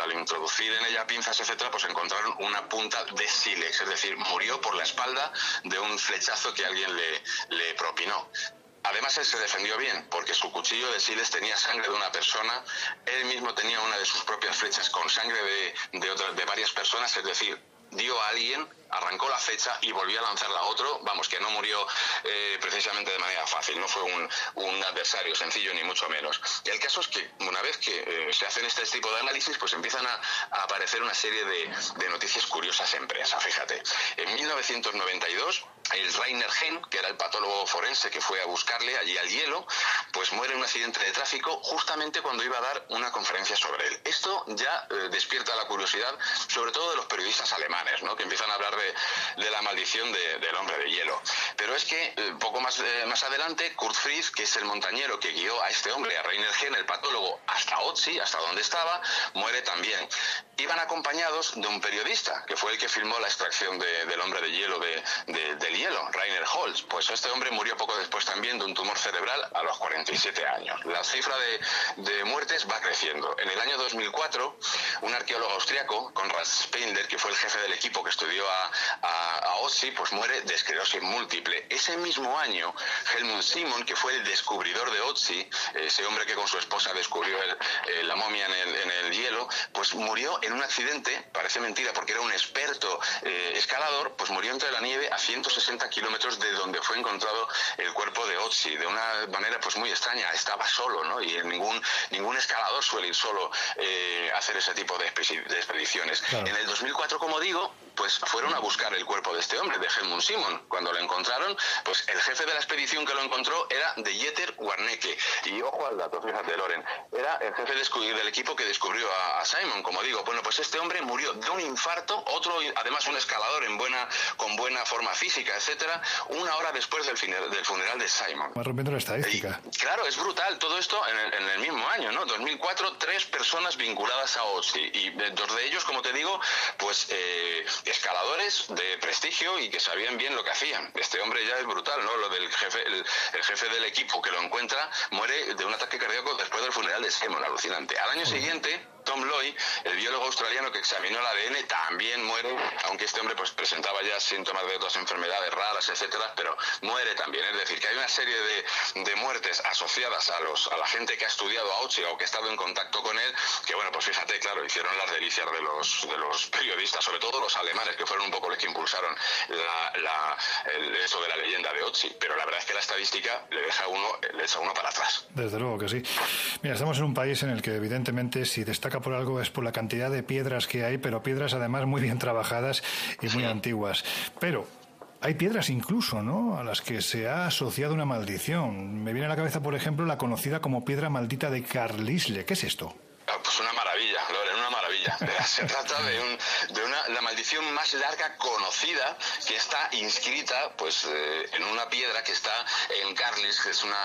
al, introducir en ella pinzas, etcétera, pues encontraron una punta de sílex, es decir, murió por la espalda de un flechazo que alguien le, le propinó. Además, él se defendió bien, porque su cuchillo de Siles tenía sangre de una persona, él mismo tenía una de sus propias flechas con sangre de, de, de varias personas, es decir, dio a alguien, arrancó la fecha y volvió a lanzarla a otro, vamos, que no murió eh, precisamente de manera fácil, no fue un, un, adversario sencillo ni mucho menos. Y el caso es que una vez que eh, se hacen este tipo de análisis, pues empiezan a, aparecer una serie de, de, noticias curiosas en prensa, fíjate. En 1992, el Rainer Hen, que era el patólogo forense que fue a buscarle allí al hielo, pues muere en un accidente de tráfico justamente cuando iba a dar una conferencia sobre él. Esto ya eh, despierta la curiosidad, sobre todo de los periodistas alemanes, ¿no? que empiezan a hablar de, la maldición de, del hombre de hielo. Pero es que eh, poco más, eh, más adelante, Kurt Fritz, que es el montañero que guió a este hombre, a Rainer Hen, el patólogo, hasta Otzi, hasta donde estaba, muere también. Iban acompañados de un periodista, que fue el que filmó la extracción de, del hombre de hielo de, del hielo, Rainer Holz. Pues este hombre murió poco después también de un tumor cerebral a los 47 años. La cifra de, de muertes va creciendo. En el año 2004, un arqueólogo austriaco, Konrad Spindler, que fue el jefe del equipo que estudió a, a, a Otzi, pues muere de esclerosis múltiple. Ese mismo año, Helmut Simon, que fue el descubridor de Otzi, ese hombre que con su esposa descubrió el, la momia en el, en el hielo, pues murió en un accidente, parece mentira porque era un experto eh, escalador, pues murió entre la nieve a 160 kilómetros de donde fue encontrado el cuerpo de Otzi, de una manera pues muy extraña, estaba solo, ¿no? Y ningún, ningún escalador suele ir solo eh, a hacer ese tipo de, expediciones. En el 2004, como digo, pues fueron a buscar el cuerpo de este hombre, de Helmut Simon. Cuando lo encontraron, pues el jefe de la expedición que lo encontró era de Jeter Warnecke. Y ojo al dato, fíjate, Loren, era el jefe del equipo que descubrió a, Simon, como digo. Bueno, pues este hombre murió de un infarto, otro, además un escalador en buena, con buena forma física, etcétera, una hora después del, del funeral de Simon. Va rompiendo la estadística. claro, es brutal todo esto en el, mismo año, ¿no? 2004, tres personas vinculadas a OSI y dos de ellos, como te digo, pues eh, escaladores de prestigio y que sabían bien lo que hacían. Este hombre ya es brutal, ¿no? Lo del jefe, el, jefe del equipo que lo encuentra muere de un ataque cardíaco después del funeral de Simon, alucinante. Al año siguiente Tom Loy, el biólogo australiano que examinó el ADN, también muere, aunque este hombre pues presentaba ya síntomas de otras enfermedades raras, etcétera, pero muere también. Es decir, que hay una serie de, de muertes asociadas a los a la gente que ha estudiado a Ochi o que ha estado en contacto con él, que bueno, pues fíjate, claro, hicieron las delicias de los de los periodistas, sobre todo los alemanes, que fueron un poco los que impulsaron la, eso de la leyenda de Ochi. Pero la verdad es que la estadística le deja uno, le echa uno para atrás. Desde luego que sí. Mira, estamos en un país en el que evidentemente si destaca por algo es por la cantidad de piedras que hay, pero piedras además muy bien trabajadas y muy antiguas. Pero hay piedras incluso, ¿no? A las que se ha asociado una maldición. Me viene a la cabeza, por ejemplo, la conocida como piedra maldita de Carlisle. ¿Qué es esto? Ah, pues una maravilla, Loren, una maravilla. Se trata de, un, de una, la maldición más larga conocida que está inscrita pues, eh, en una piedra que está en Carlis, que es una,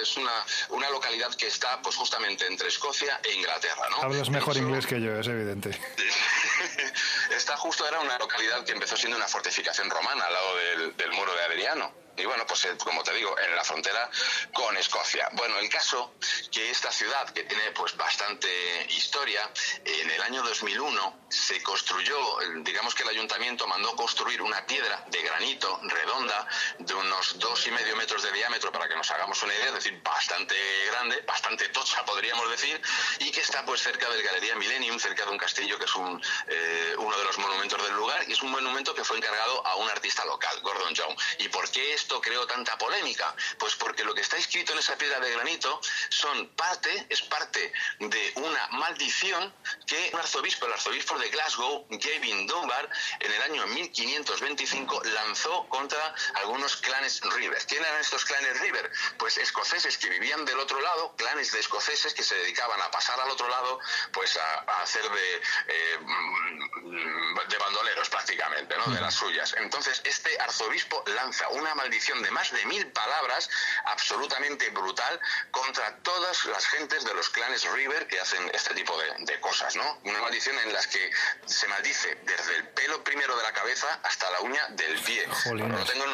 es una, una localidad que está pues, justamente entre Escocia e Inglaterra. ¿no? Hablas mejor inglés que yo, es evidente. <laughs> Está justo, era una localidad que empezó siendo una fortificación romana al lado del, del muro de Adriano y bueno, pues eh, como te digo, en la frontera con Escocia. Bueno, el caso que esta ciudad, que tiene pues bastante historia, en el año 2001 se construyó, digamos que el ayuntamiento mandó construir una piedra de granito redonda de unos dos y medio metros de diámetro, para que nos hagamos una idea, es decir, bastante grande, bastante tocha podríamos decir, y que está pues cerca del Galería Millennium, cerca de un castillo que es un, eh, uno de los monumentos del lugar, y es un monumento que fue encargado a un artista local, Gordon Young. ¿Y por qué esto creó tanta polémica? Pues porque lo que está escrito en esa piedra de granito son parte, es parte de una maldición que un arzobispo, el arzobispo de Glasgow, Gavin Dunbar, en el año 1525 lanzó contra algunos clanes River. ¿Quién eran estos clanes River? Pues escoceses que vivían del otro lado, clanes de escoceses que se dedicaban a pasar al otro lado, pues a, hacer de, eh, de bandoleros prácticamente, ¿no? De las suyas. Entonces, este arzobispo lanza una maldición de más de mil palabras absolutamente brutal contra todas las gentes de los clanes River que hacen este tipo de, cosas, ¿no? Una maldición en las que se maldice desde el pelo primero de la cabeza hasta la uña del pie. la, tengo,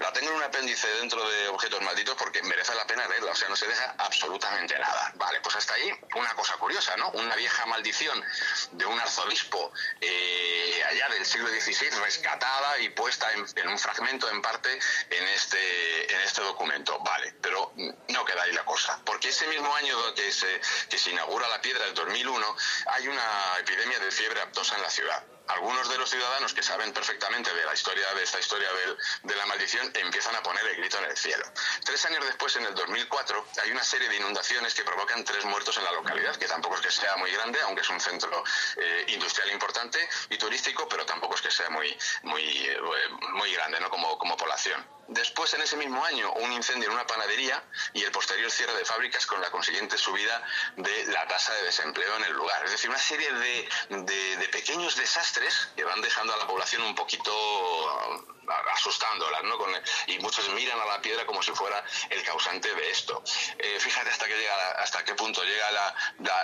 la tengo en un apéndice dentro de objetos malditos porque merece la pena verla, o sea, no se deja absolutamente nada. Vale, pues hasta ahí una cosa curiosa, ¿no? Una vieja maldición de un arzobispo eh, allá del siglo XVI rescatada y puesta en, en un fragmento en parte en este, en este documento. Vale, pero no queda ahí la cosa. Porque ese mismo año que se, que se inaugura la piedra, el 2001, hay una epidemia de fiebre aptosa en la ciudad algunos de los ciudadanos que saben perfectamente de la historia de esta historia de, la maldición empiezan a poner el grito en el cielo. Tres años después, en el 2004, hay una serie de inundaciones que provocan tres muertos en la localidad, que tampoco es que sea muy grande, aunque es un centro eh, industrial importante y turístico, pero tampoco es que sea muy muy eh, muy grande, ¿no? Como como población. Después, en ese mismo año, un incendio en una panadería y el posterior cierre de fábricas con la consiguiente subida de la tasa de desempleo en el lugar. Es decir, una serie de, de, pequeños desastres que van dejando a la población un poquito asustándolas, ¿no? y muchos miran a la piedra como si fuera el causante de esto. Eh, fíjate hasta qué, llega, hasta qué punto llega la,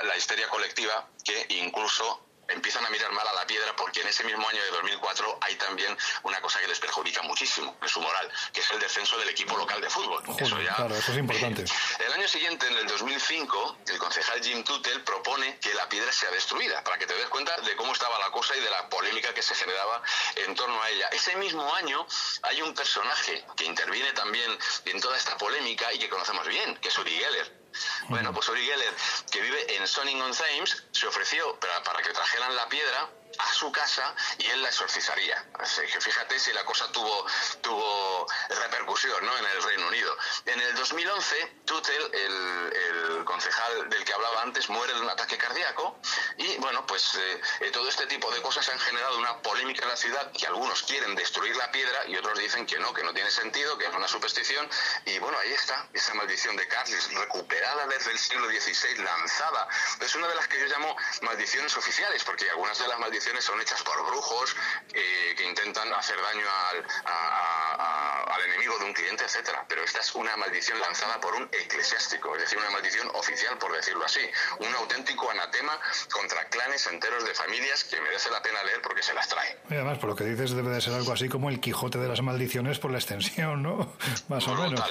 la histeria colectiva que incluso empiezan a mirar mal a la piedra porque en ese mismo año de 2004 hay también una cosa que les perjudica muchísimo en su moral, que es el descenso del equipo local de fútbol. eso ya, claro, eso es importante. El año siguiente, en el 2005, el concejal Jim Tuttle propone que la piedra sea destruida, para que te des cuenta de cómo estaba la cosa y de la polémica que se generaba en torno a ella. Ese mismo año hay un personaje que interviene también en toda esta polémica y que conocemos bien, que es Uri Geller Bueno, pues Uri Geller, que vive en Sonning-on-Thames, se ofreció para, para que trajeran la piedra a su casa y él la exorcizaría. Así que fíjate si la cosa tuvo, tuvo repercusión ¿no? en el Reino Unido. En el 2011, Tutel, el, concejal del que hablaba antes, muere de un ataque cardíaco y bueno, pues eh, todo este tipo de cosas han generado una polémica en la ciudad que algunos quieren destruir la piedra y otros dicen que no, que no tiene sentido, que es una superstición y bueno, ahí está, esa maldición de Carlis recuperada desde el siglo XVI, lanzada. Es una de las que yo llamo maldiciones oficiales, porque algunas de las maldiciones son hechas por brujos eh, que intentan hacer daño al, al, enemigo de un cliente, etcétera. Pero esta es una maldición lanzada por un eclesiástico, es decir, una maldición oficial, por decirlo así. Un auténtico anatema contra clanes enteros de familias que merece la pena leer porque se las trae. Y además, por lo que dices, debe de ser algo así como el Quijote de las maldiciones por la extensión, ¿no? <laughs> Más o menos.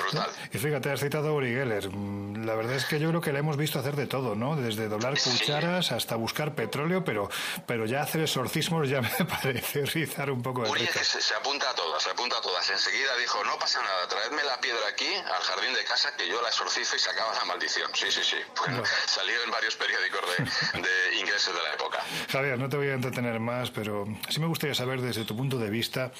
Brutal. Y fíjate, has citado a Uri Geller. Mm, la verdad es que yo creo que le hemos visto hacer de todo, ¿no? Desde doblar cucharas hasta buscar petróleo, pero pero ya hacer exorcismos ya <laughs> me parece rizar un poco el Uri se, se, apunta a todas, se apunta a todas. Enseguida dijo, no pasa nada, traedme la piedra aquí, al jardín de casa, que yo la exorcizo y se acaba la maldición. Sí, sí, sí. Bueno, salió en varios periódicos de, de ingleses de la época. Javier, no te voy a entretener más, pero sí me gustaría saber desde tu punto de vista,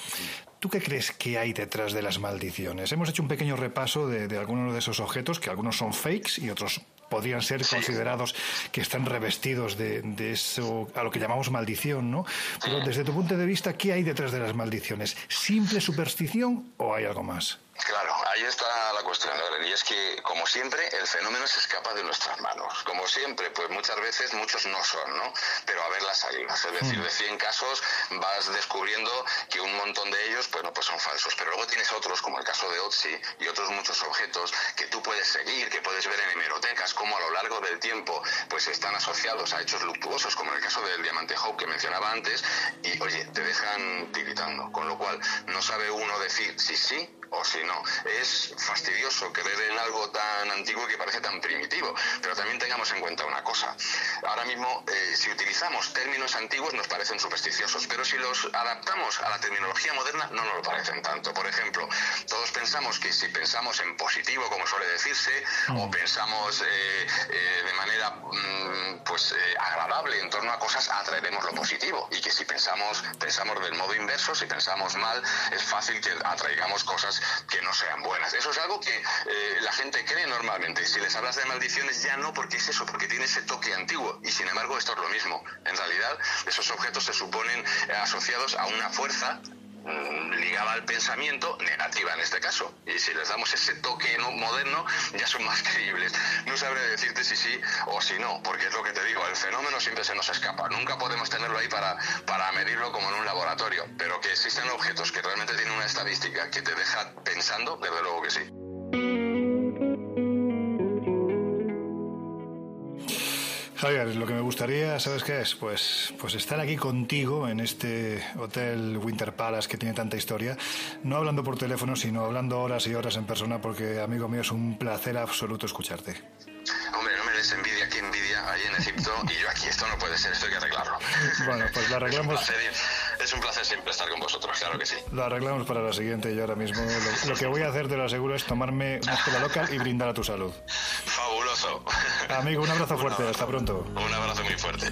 ¿Tú qué crees que hay detrás de las maldiciones? Hemos hecho un pequeño repaso de, de, algunos de esos objetos, que algunos son fakes y otros podrían ser sí. considerados que están revestidos de, de, eso, a lo que llamamos maldición, ¿no? Pero desde tu punto de vista, ¿qué hay detrás de las maldiciones? ¿Simple superstición o hay algo más? Claro, ahí está la cuestión, y es que, como siempre, el fenómeno se escapa de nuestras manos. Como siempre, pues muchas veces muchos no son, ¿no? Pero a ver las salidas. Es decir, de 100 casos vas descubriendo que un montón de ellos, bueno, pues son falsos. Pero luego tienes otros, como el caso de Otzi, y otros muchos objetos que tú puedes seguir, que puedes ver en hemerotecas, como a lo largo del tiempo, pues están asociados a hechos luctuosos, como en el caso del diamante Hope que mencionaba antes, y oye, te dejan tiritando. Con lo cual, no sabe uno decir sí, sí, o si no. Es fastidioso creer en algo tan antiguo que parece tan primitivo, pero también tengamos en cuenta una cosa. Ahora mismo, eh, si utilizamos términos antiguos nos parecen supersticiosos, pero si los adaptamos a la terminología moderna no nos lo parecen tanto. Por ejemplo, todos pensamos que si pensamos en positivo, como suele decirse, mm. o pensamos eh, eh, de manera mm, pues agradable en torno a cosas, atraeremos lo positivo. Y que si pensamos, pensamos del modo inverso, si pensamos mal, es fácil que atraigamos cosas que no sean buenas. Eso es algo que eh, la gente cree normalmente. Si les hablas de maldiciones ya no, porque es eso, porque tiene ese toque antiguo. Y sin embargo esto es lo mismo. En realidad esos objetos se suponen eh, asociados a una fuerza ligada al pensamiento, negativa en este caso. Y si les damos ese toque no, moderno, ya son más <laughs> creíbles. No sabré decirte si sí o si no, porque es lo que te digo, el fenómeno siempre se nos escapa. Nunca podemos tenerlo ahí para, para medirlo como en un laboratorio, pero que existen objetos que realmente tienen una estadística que te deja pensando, desde luego que sí. Javier, lo que me gustaría, ¿sabes qué es? Pues, pues estar aquí contigo en este hotel Winter Palace que tiene tanta historia, no hablando por teléfono, sino hablando horas y horas en persona, porque, amigo mío, es un placer absoluto escucharte. Hombre, no me des envidia, aquí envidia, ahí en Egipto, y yo aquí, esto no puede ser, esto hay que arreglarlo. Bueno, pues lo arreglamos. <laughs> Es un placer, es un placer siempre estar con vosotros, claro que sí. Lo arreglamos para la siguiente, yo ahora mismo lo, lo que voy a hacer, te lo aseguro, es tomarme una escuela local y brindar a tu salud. Amigo, un abrazo <laughs> fuerte, hasta pronto. Un abrazo muy fuerte.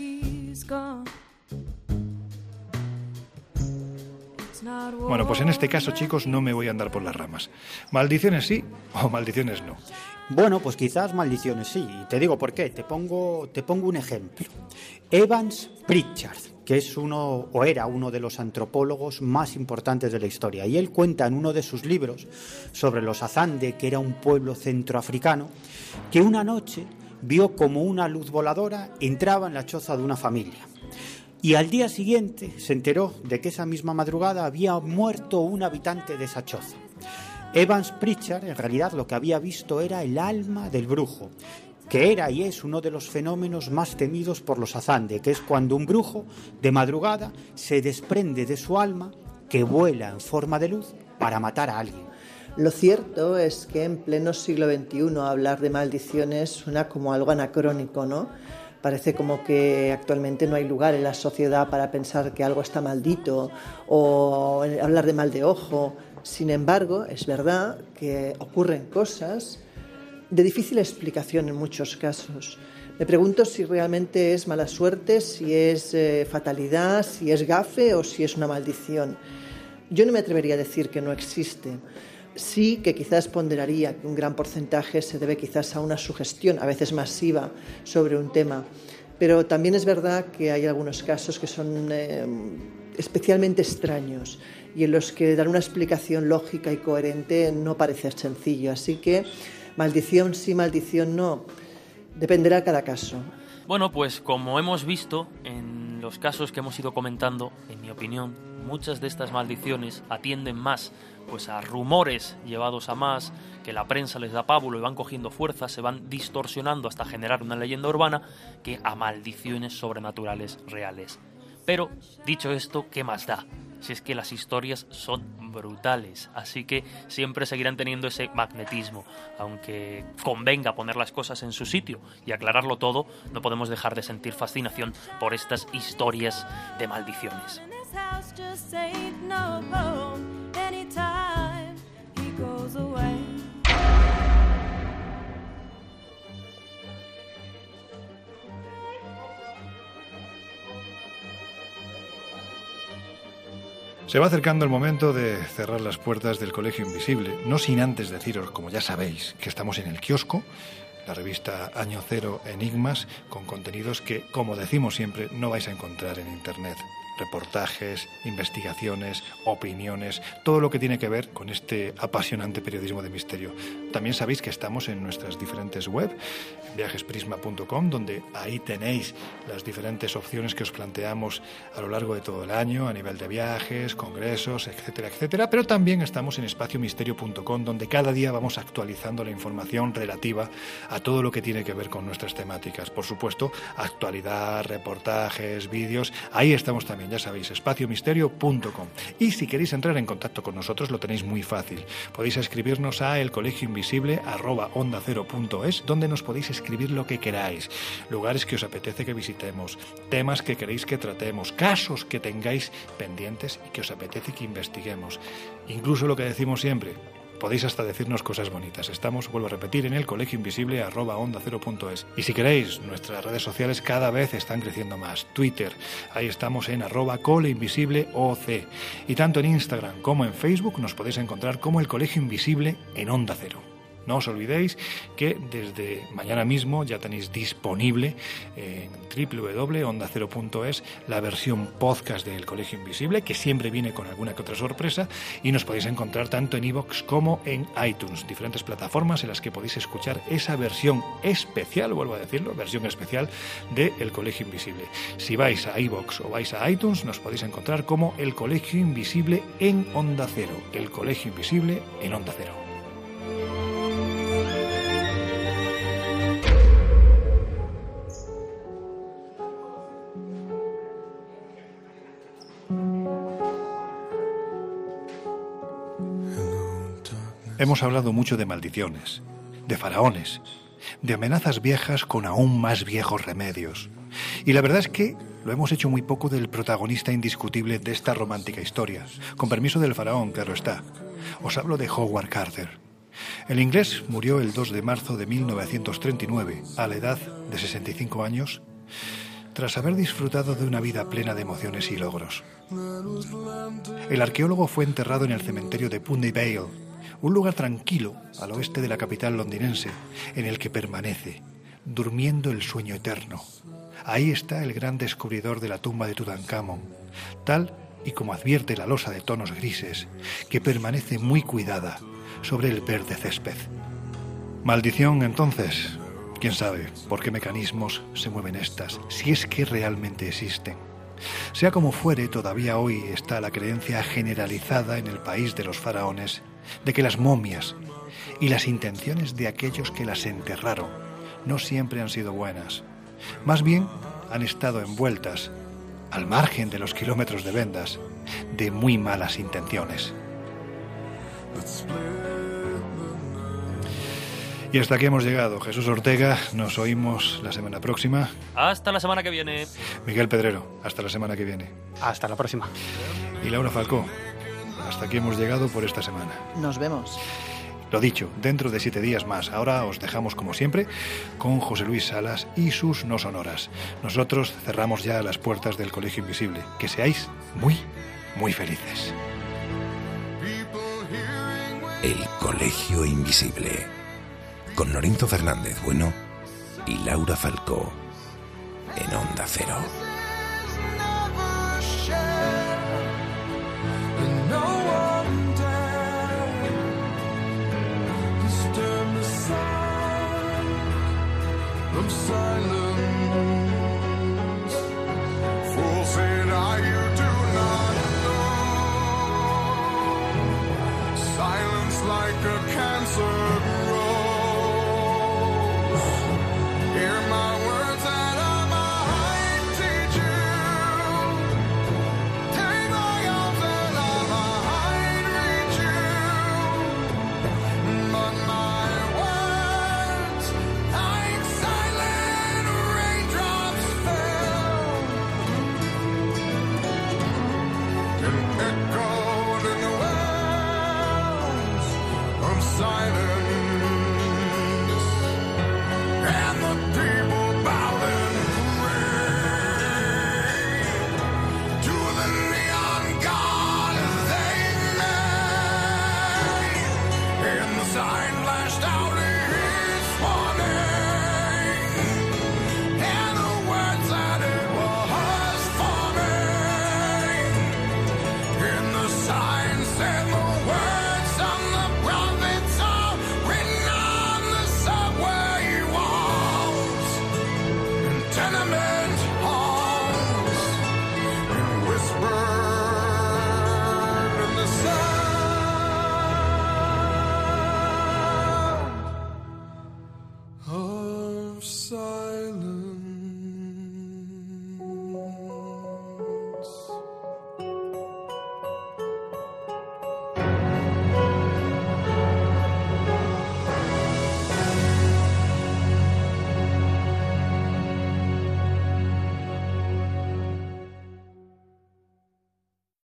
Bueno, pues en este caso, chicos, no me voy a andar por las ramas. Maldiciones sí o maldiciones no. Bueno, pues quizás maldiciones sí. Y te digo por qué. Te pongo, te pongo un ejemplo. Evans Pritchard, que es uno o era uno de los antropólogos más importantes de la historia. Y él cuenta en uno de sus libros sobre los Azande, que era un pueblo centroafricano, que una noche vio como una luz voladora entraba en la choza de una familia. Y al día siguiente se enteró de que esa misma madrugada había muerto un habitante de esa choza. Evans Pritchard en realidad lo que había visto era el alma del brujo, que era y es uno de los fenómenos más temidos por los azande, que es cuando un brujo de madrugada se desprende de su alma que vuela en forma de luz para matar a alguien. Lo cierto es que en pleno siglo XXI hablar de maldiciones suena como algo anacrónico, ¿no? Parece como que actualmente no hay lugar en la sociedad para pensar que algo está maldito o hablar de mal de ojo. Sin embargo, es verdad que ocurren cosas de difícil explicación en muchos casos. Me pregunto si realmente es mala suerte, si es eh, fatalidad, si es gafe o si es una maldición. Yo no me atrevería a decir que no existe. Sí que quizás ponderaría que un gran porcentaje se debe quizás a una sugestión, a veces masiva, sobre un tema. Pero también es verdad que hay algunos casos que son eh, especialmente extraños y en los que dar una explicación lógica y coherente no parece sencillo. Así que maldición sí, maldición no. Dependerá cada caso. Bueno, pues como hemos visto en los casos que hemos ido comentando, en mi opinión, muchas de estas maldiciones atienden más pues a rumores llevados a más, que la prensa les da pábulo y van cogiendo fuerza, se van distorsionando hasta generar una leyenda urbana, que a maldiciones sobrenaturales reales. Pero, dicho esto, ¿qué más da? Si es que las historias son brutales, así que siempre seguirán teniendo ese magnetismo. Aunque convenga poner las cosas en su sitio y aclararlo todo, no podemos dejar de sentir fascinación por estas historias de maldiciones. Se va acercando el momento de cerrar las puertas del Colegio Invisible, no sin antes deciros, como ya sabéis, que estamos en el kiosco, la revista Año Cero Enigmas, con contenidos que, como decimos siempre, no vais a encontrar en Internet. Reportajes, investigaciones, opiniones, todo lo que tiene que ver con este apasionante periodismo de misterio. También sabéis que estamos en nuestras diferentes web, viajesprisma.com, donde ahí tenéis las diferentes opciones que os planteamos a lo largo de todo el año, a nivel de viajes, congresos, etcétera, etcétera. Pero también estamos en espaciomisterio.com, donde cada día vamos actualizando la información relativa a todo lo que tiene que ver con nuestras temáticas. Por supuesto, actualidad, reportajes, vídeos, ahí estamos también, ya sabéis, espaciomisterio.com. Y si queréis entrar en contacto con nosotros, lo tenéis muy fácil. Podéis escribirnos a elcolegioinvisible@onda0.es, donde nos podéis escribir lo que queráis, lugares que os apetece que visitemos, temas que queréis que tratemos, casos que tengáis pendientes y que os apetece que investiguemos. Incluso lo que decimos siempre, podéis hasta decirnos cosas bonitas. Estamos, vuelvo a repetir, en el colegio invisible arroba onda cero punto es. Y si queréis, nuestras redes sociales cada vez están creciendo más. Twitter, ahí estamos en arroba coleinvisibleoc. Y tanto en Instagram como en Facebook nos podéis encontrar como el colegio invisible en onda cero. No os olvidéis que desde mañana mismo ya tenéis disponible en www.ondacero.es la versión podcast del Colegio Invisible, que siempre viene con alguna que otra sorpresa, y nos podéis encontrar tanto en iVoox como en iTunes, diferentes plataformas en las que podéis escuchar esa versión especial, vuelvo a decirlo, versión especial de El Colegio Invisible. Si vais a iVoox o vais a iTunes, nos podéis encontrar como El Colegio Invisible en Onda Cero, El Colegio Invisible en Onda Cero. Hemos hablado mucho de maldiciones, de faraones, de amenazas viejas con aún más viejos remedios. Y la verdad es que lo hemos hecho muy poco del protagonista indiscutible de esta romántica historia. Con permiso del faraón, claro está. Os hablo de Howard Carter. El inglés murió el 2 de marzo de 1939, a la edad de 65 años, tras haber disfrutado de una vida plena de emociones y logros. El arqueólogo fue enterrado en el cementerio de Putney Vale, un lugar tranquilo al oeste de la capital londinense, en el que permanece, durmiendo el sueño eterno. Ahí está el gran descubridor de la tumba de Tutankamón, tal y como advierte la losa de tonos grises, que permanece muy cuidada sobre el verde césped. Maldición, entonces. ¿Quién sabe por qué mecanismos se mueven estas, si es que realmente existen? Sea como fuere, todavía hoy está la creencia generalizada en el país de los faraones de que las momias y las intenciones de aquellos que las enterraron no siempre han sido buenas. Más bien han estado envueltas, al margen de los kilómetros de vendas, de muy malas intenciones. Y hasta aquí hemos llegado. Jesús Ortega, nos oímos la semana próxima. Hasta la semana que viene. Miguel Pedrero, hasta la semana que viene. Hasta la próxima. Y Laura Falcó, hasta aquí hemos llegado por esta semana. Nos vemos. Lo dicho, dentro de siete días más. Ahora os dejamos, como siempre, con José Luis Salas y sus no sonoras. Nosotros cerramos ya las puertas del Colegio Invisible. Que seáis muy, muy felices. El Colegio Invisible. Con Lorenzo Fernández Bueno y Laura Falcó. En Onda Cero. I'm sorry.